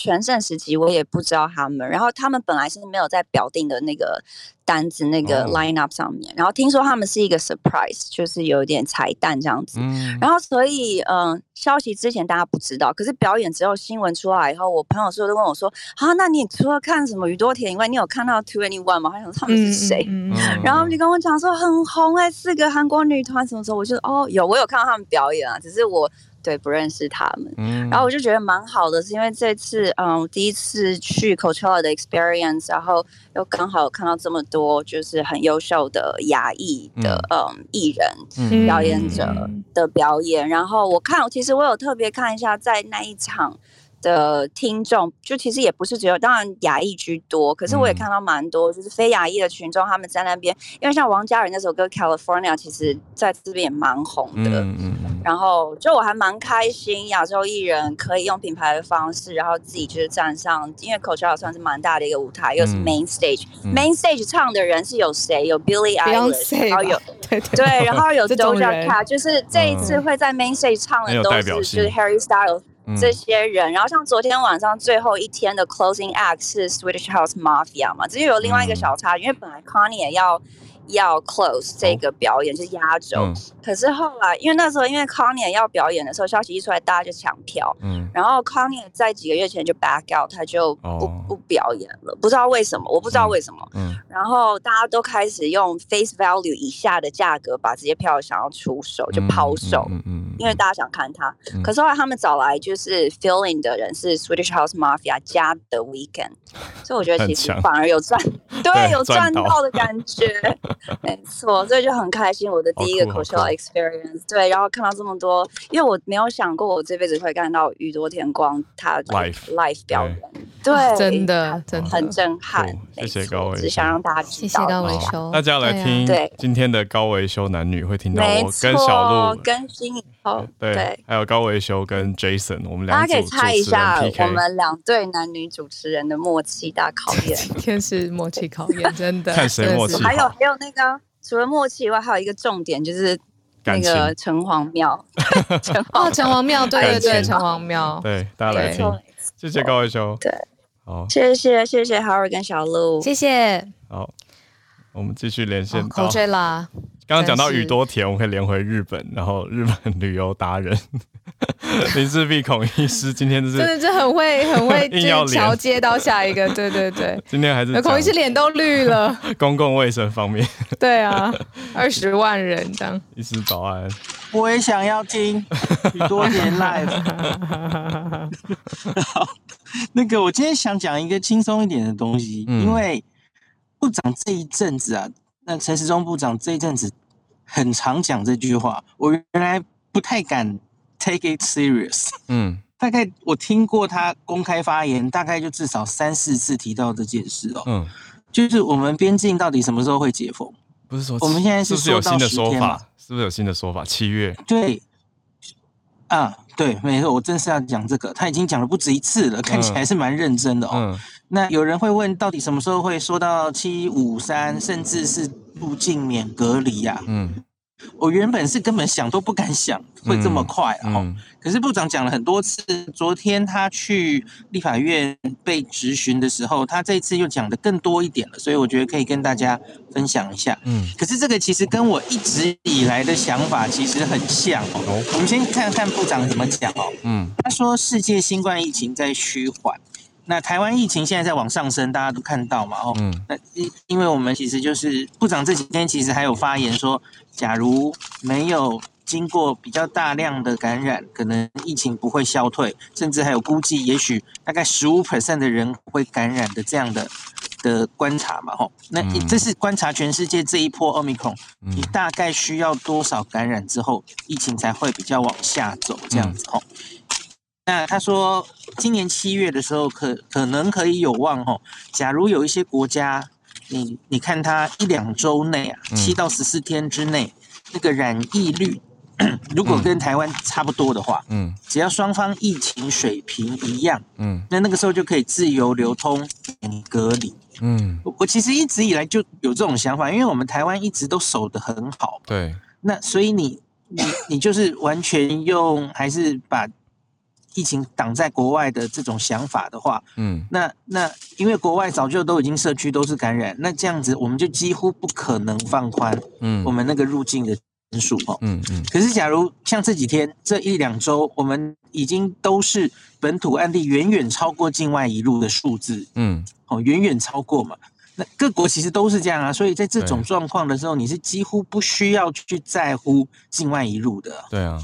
全盛时期我也不知道他们，然后他们本来是没有在表定的那个。单子那个 line up 上面，oh. 然后听说他们是一个 surprise，就是有点彩蛋这样子。嗯、然后所以，嗯、呃，消息之前大家不知道，可是表演之后新闻出来以后，我朋友说都问我说：“啊，那你除了看什么宇多田以外，你有看到 2NE1 吗？”他想他们是谁？嗯嗯、然后就跟我讲说很红哎、欸，四个韩国女团什么时候？我就哦有，我有看到他们表演啊，只是我。对，不认识他们，嗯、然后我就觉得蛮好的，是因为这次嗯，第一次去 Coachella 的 experience，然后又刚好看到这么多就是很优秀的亚裔的嗯，嗯艺人表演者的表演，嗯、然后我看，其实我有特别看一下在那一场。的听众就其实也不是只有，当然亚裔居多，可是我也看到蛮多就是非亚裔的群众，他们在那边，因为像王嘉尔那首歌《California》，其实在这边也蛮红的。嗯嗯嗯。然后就我还蛮开心，亚洲艺人可以用品牌的方式，然后自己就是站上，因为 Coachella 算是蛮大的一个舞台，又是 Main Stage，Main、嗯、Main Stage 唱的人是有谁？有 Billie Eilish，然后有对对，对，然后有 Doja Cat，就是这一次会在 Main Stage 唱的都是就是 Harry Styles。这些人，然后像昨天晚上最后一天的 closing act 是 Swedish House Mafia 嘛，只是有另外一个小插曲，因为本来 Connie 也要。要 close 这个表演、哦、就是压轴，嗯、可是后来因为那时候因为 Kanye 要表演的时候，消息一出来，大家就抢票，嗯，然后 Kanye 在几个月前就 back out，他就不、哦、不表演了，不知道为什么，我不知道为什么，嗯，嗯然后大家都开始用 face value 以下的价格把这些票想要出手，就抛售，嗯嗯，因为大家想看他，嗯、可是后来他们找来就是 filling 的人是 Swedish House Mafia 加 The Weekend，所以我觉得其实反而有赚，对有赚到的感觉。没错，所以就很开心，我的第一个 Coachella experience，对，然后看到这么多，因为我没有想过我这辈子会看到宇多田光他 life life 表演，对，真 的真的。很震撼。谢谢高维修，只想让大家谢谢高维修，大家来听今天的高维修男女会听到我跟小鹿更新以后，对，还有高维修跟 Jason，我们两个可以猜一下我们两对男女主持人的默契大考验，今天是默契考验，真的看谁默契，还有还有那个。除了默契以外，还有一个重点就是那个城隍庙。哦，城隍庙，对对对，城隍庙。对，大家来听。谢谢高维修。对，好，谢谢谢谢 Howard 跟小鹿，谢谢。好，我们继续连线。口水啦。刚刚讲到宇多田，我们可以连回日本，然后日本旅游达人 林志碧孔医师今天就是真的是很会很会 桥接到下一个，对对对，今天还是孔医师脸都绿了。公共卫生方面，对啊，二十万人这样。医师早安，我也想要听宇多田 live。好，那个我今天想讲一个轻松一点的东西，嗯、因为部长这一阵子啊。那陈时中部长这一阵子很常讲这句话，我原来不太敢 take it serious。嗯，大概我听过他公开发言，大概就至少三四次提到这件事哦。嗯，就是我们边境到底什么时候会解封？不是说我们现在是不是有新的说法？是不是有新的说法？七月？对，啊，对，没错，我正是要讲这个。他已经讲了不止一次了，看起来是蛮认真的哦。嗯。那有人会问，到底什么时候会说到七五三，甚至是入境免隔离呀？嗯，我原本是根本想都不敢想会这么快哦。嗯嗯、可是部长讲了很多次，昨天他去立法院被质询的时候，他这次又讲的更多一点了，所以我觉得可以跟大家分享一下。嗯，可是这个其实跟我一直以来的想法其实很像哦。哦，我们先看看部长怎么讲哦。嗯，他说世界新冠疫情在趋缓。那台湾疫情现在在往上升，大家都看到嘛？哦，嗯，那因因为我们其实就是部长这几天其实还有发言说，假如没有经过比较大量的感染，可能疫情不会消退，甚至还有估计，也许大概十五 percent 的人会感染的这样的的观察嘛？哦，那这是观察全世界这一波 Omicron，你大概需要多少感染之后，疫情才会比较往下走这样子？哦。那他说，今年七月的时候可，可可能可以有望哦。假如有一些国家，你你看它一两周内啊，七到十四天之内，那个染疫率，如果跟台湾差不多的话，嗯，只要双方疫情水平一样，嗯，那那个时候就可以自由流通，免隔离，嗯。我其实一直以来就有这种想法，因为我们台湾一直都守得很好，对。那所以你。你你就是完全用还是把疫情挡在国外的这种想法的话，嗯，那那因为国外早就都已经社区都是感染，那这样子我们就几乎不可能放宽，嗯，我们那个入境的人数哦，嗯嗯。可是假如像这几天这一两周，我们已经都是本土案例远远超过境外一路的数字，嗯，哦，远远超过嘛。那各国其实都是这样啊，所以在这种状况的时候，你是几乎不需要去在乎境外一路的。对啊。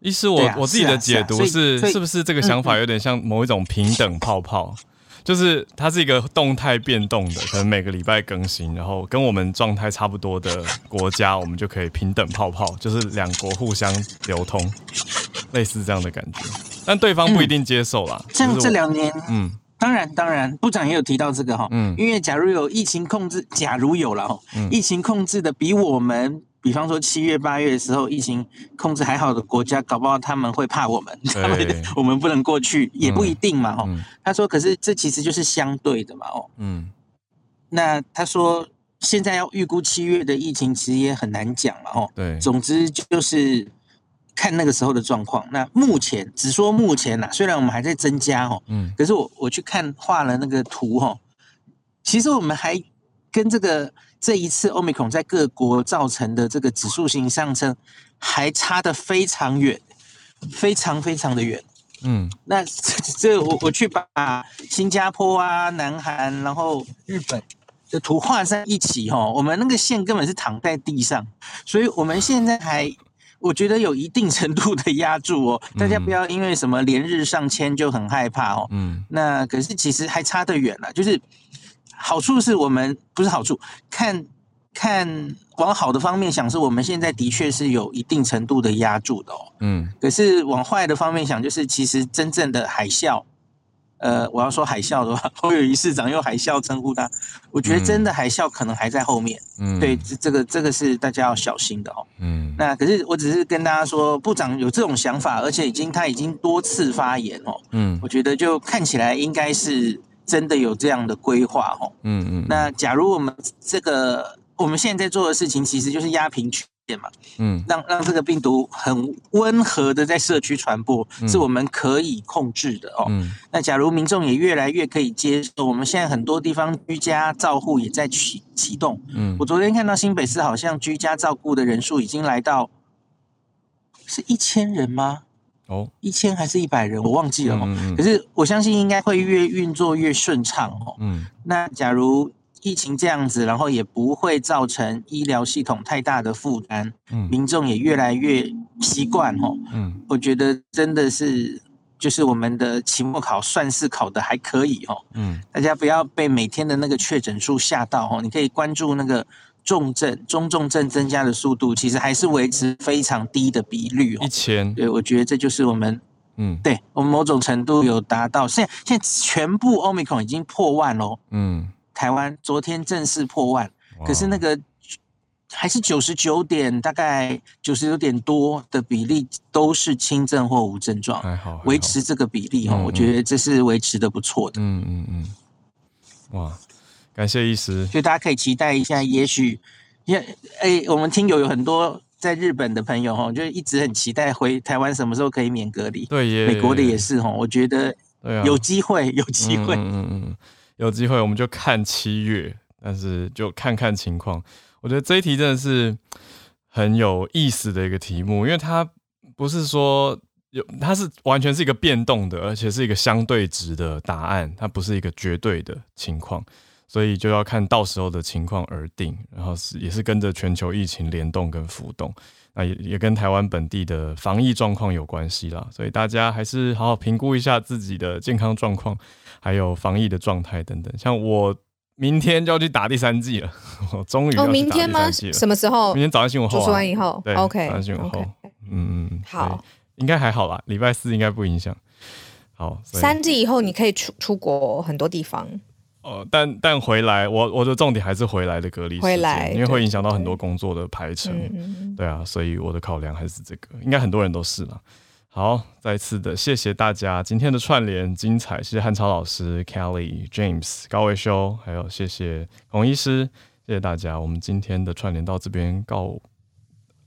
医师，我、啊、我自己的解读是，是不是这个想法有点像某一种平等泡泡？嗯、就是它是一个动态变动的，可能每个礼拜更新，然后跟我们状态差不多的国家，我们就可以平等泡泡，就是两国互相流通，类似这样的感觉。但对方不一定接受啦。像这两年，嗯，当然当然，部长也有提到这个哈，嗯，因为假如有疫情控制，假如有了哈，嗯、疫情控制的比我们。比方说七月八月的时候，疫情控制还好的国家，搞不好他们会怕我们，他们我们不能过去，也不一定嘛。哦，他说，可是这其实就是相对的嘛。哦，嗯，那他说现在要预估七月的疫情，其实也很难讲了。哦，对，总之就是看那个时候的状况。那目前只说目前呐，虽然我们还在增加哦，嗯，可是我我去看画了那个图哦，其实我们还跟这个。这一次 Omicron 在各国造成的这个指数型上升，还差得非常远，非常非常的远。嗯，那这我我去把新加坡啊、南韩，然后日本的图画在一起哈，我们那个线根本是躺在地上，所以我们现在还我觉得有一定程度的压住哦。大家不要因为什么连日上千就很害怕哦。嗯，那可是其实还差得远了，就是。好处是我们不是好处，看看往好的方面想，是我们现在的确是有一定程度的压住的哦。嗯，可是往坏的方面想，就是其实真正的海啸，呃，我要说海啸的话，侯友宜市长用海啸称呼他，我觉得真的海啸可能还在后面。嗯，对，这个这个是大家要小心的哦。嗯，那可是我只是跟大家说，部长有这种想法，而且已经他已经多次发言哦。嗯，我觉得就看起来应该是。真的有这样的规划哦，嗯嗯。那假如我们这个我们现在在做的事情，其实就是压平曲线嘛，嗯，让让这个病毒很温和的在社区传播，嗯，是我们可以控制的哦。嗯。那假如民众也越来越可以接受，我们现在很多地方居家照护也在启启动。嗯。我昨天看到新北市好像居家照顾的人数已经来到是一千人吗？哦，一千还是一百人，我忘记了。嗯嗯，可是我相信应该会越运作越顺畅哦。嗯，那假如疫情这样子，然后也不会造成医疗系统太大的负担，嗯，民众也越来越习惯哦。嗯，我觉得真的是，就是我们的期末考算是考的还可以哦。嗯，大家不要被每天的那个确诊数吓到哦，你可以关注那个。重症、中重症增加的速度，其实还是维持非常低的比率哦。一千，对，我觉得这就是我们，嗯，对我们某种程度有达到。现在现在全部 Omicron 已经破万喽。嗯，台湾昨天正式破万，可是那个还是九十九点，大概九十九点多的比例都是轻症或无症状，还好，维持这个比例哦，我觉得这是维持的不错的。嗯嗯嗯，哇。感谢医师，所以大家可以期待一下，也许，也哎，我们听友有很多在日本的朋友哈，就一直很期待回台湾什么时候可以免隔离。对耶，美国的也是哈，我觉得有机会，有机会，嗯嗯嗯，有机会我们就看七月，但是就看看情况。我觉得这一题真的是很有意思的一个题目，因为它不是说有，它是完全是一个变动的，而且是一个相对值的答案，它不是一个绝对的情况。所以就要看到时候的情况而定，然后是也是跟着全球疫情联动跟浮动，那也也跟台湾本地的防疫状况有关系啦。所以大家还是好好评估一下自己的健康状况，还有防疫的状态等等。像我明天就要去打第三剂了，我终于。哦，明天吗？什么时候？明天早上新闻后、啊。说完以后，对，OK。早上新闻后.嗯嗯，好，应该还好啦，礼拜四应该不影响。好，三季以后你可以出出国很多地方。呃，但但回来，我我的重点还是回来的隔离时间，因为会影响到很多工作的排程，对啊，所以我的考量还是这个，应该很多人都是了。好，再次的谢谢大家今天的串联精彩，谢谢汉超老师、Kelly、James、高维修，还有谢谢孔医师，谢谢大家，我们今天的串联到这边告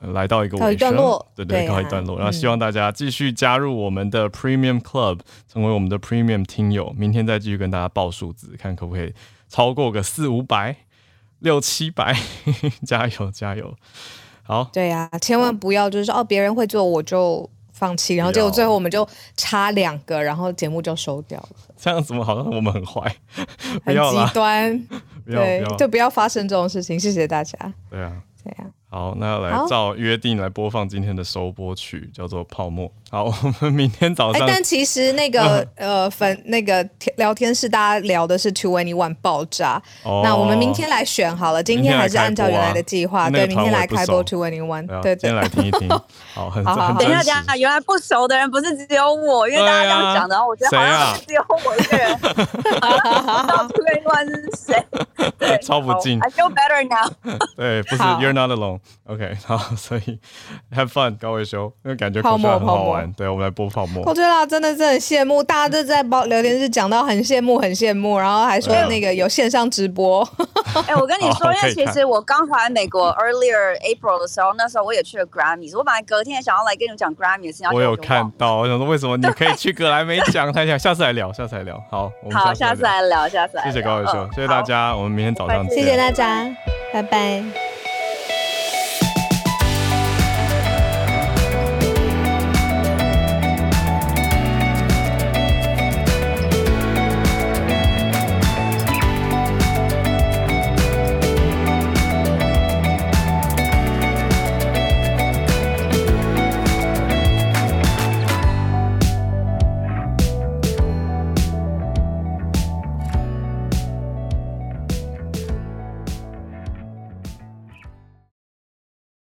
来到一个尾声，对对，告一段落。然后希望大家继续加入我们的 Premium Club，成为我们的 Premium 听友。明天再继续跟大家报数字，看可不可以超过个四五百、六七百，加油加油！好，对呀，千万不要就是说哦，别人会做我就放弃，然后结果最后我们就差两个，然后节目就收掉了。这样怎么好像我们很坏，很 极端，对，就不要发生这种事情。谢谢大家。对啊，对啊。好，那来照约定来播放今天的收播曲，叫做《泡沫》。好，我们明天早上。哎但其实那个呃粉那个聊天室，大家聊的是 2NE1 爆炸。那我们明天来选好了，今天还是按照原来的计划，对，明天来开播 To Anyone。对。对，今天来听一听。好，很好。等一下，等一下，原来不熟的人不是只有我，因为大家这样讲，然后我觉得好像只有我一个人。2NE1 是谁？对，超不近。I feel better now。对，不是，You're not alone。OK，好，所以 Have fun，高维修，因为感觉口水很好玩。对，我们来播泡沫。我觉得啦，真的是很羡慕，大家都在包聊天室讲到很羡慕，很羡慕，然后还说那个有线上直播。哎，我跟你说，因为其实我刚回来美国 earlier April 的时候，那时候我也去了 Grammys，我本来隔天想要来跟你们讲 Grammys 的事情。我有看到，我想说为什么你可以去格莱美奖？他想下次来聊，下次来聊。好，好，下次来聊，下次来聊。谢谢高伟修，谢谢大家，我们明天早上见。谢谢大家，拜拜。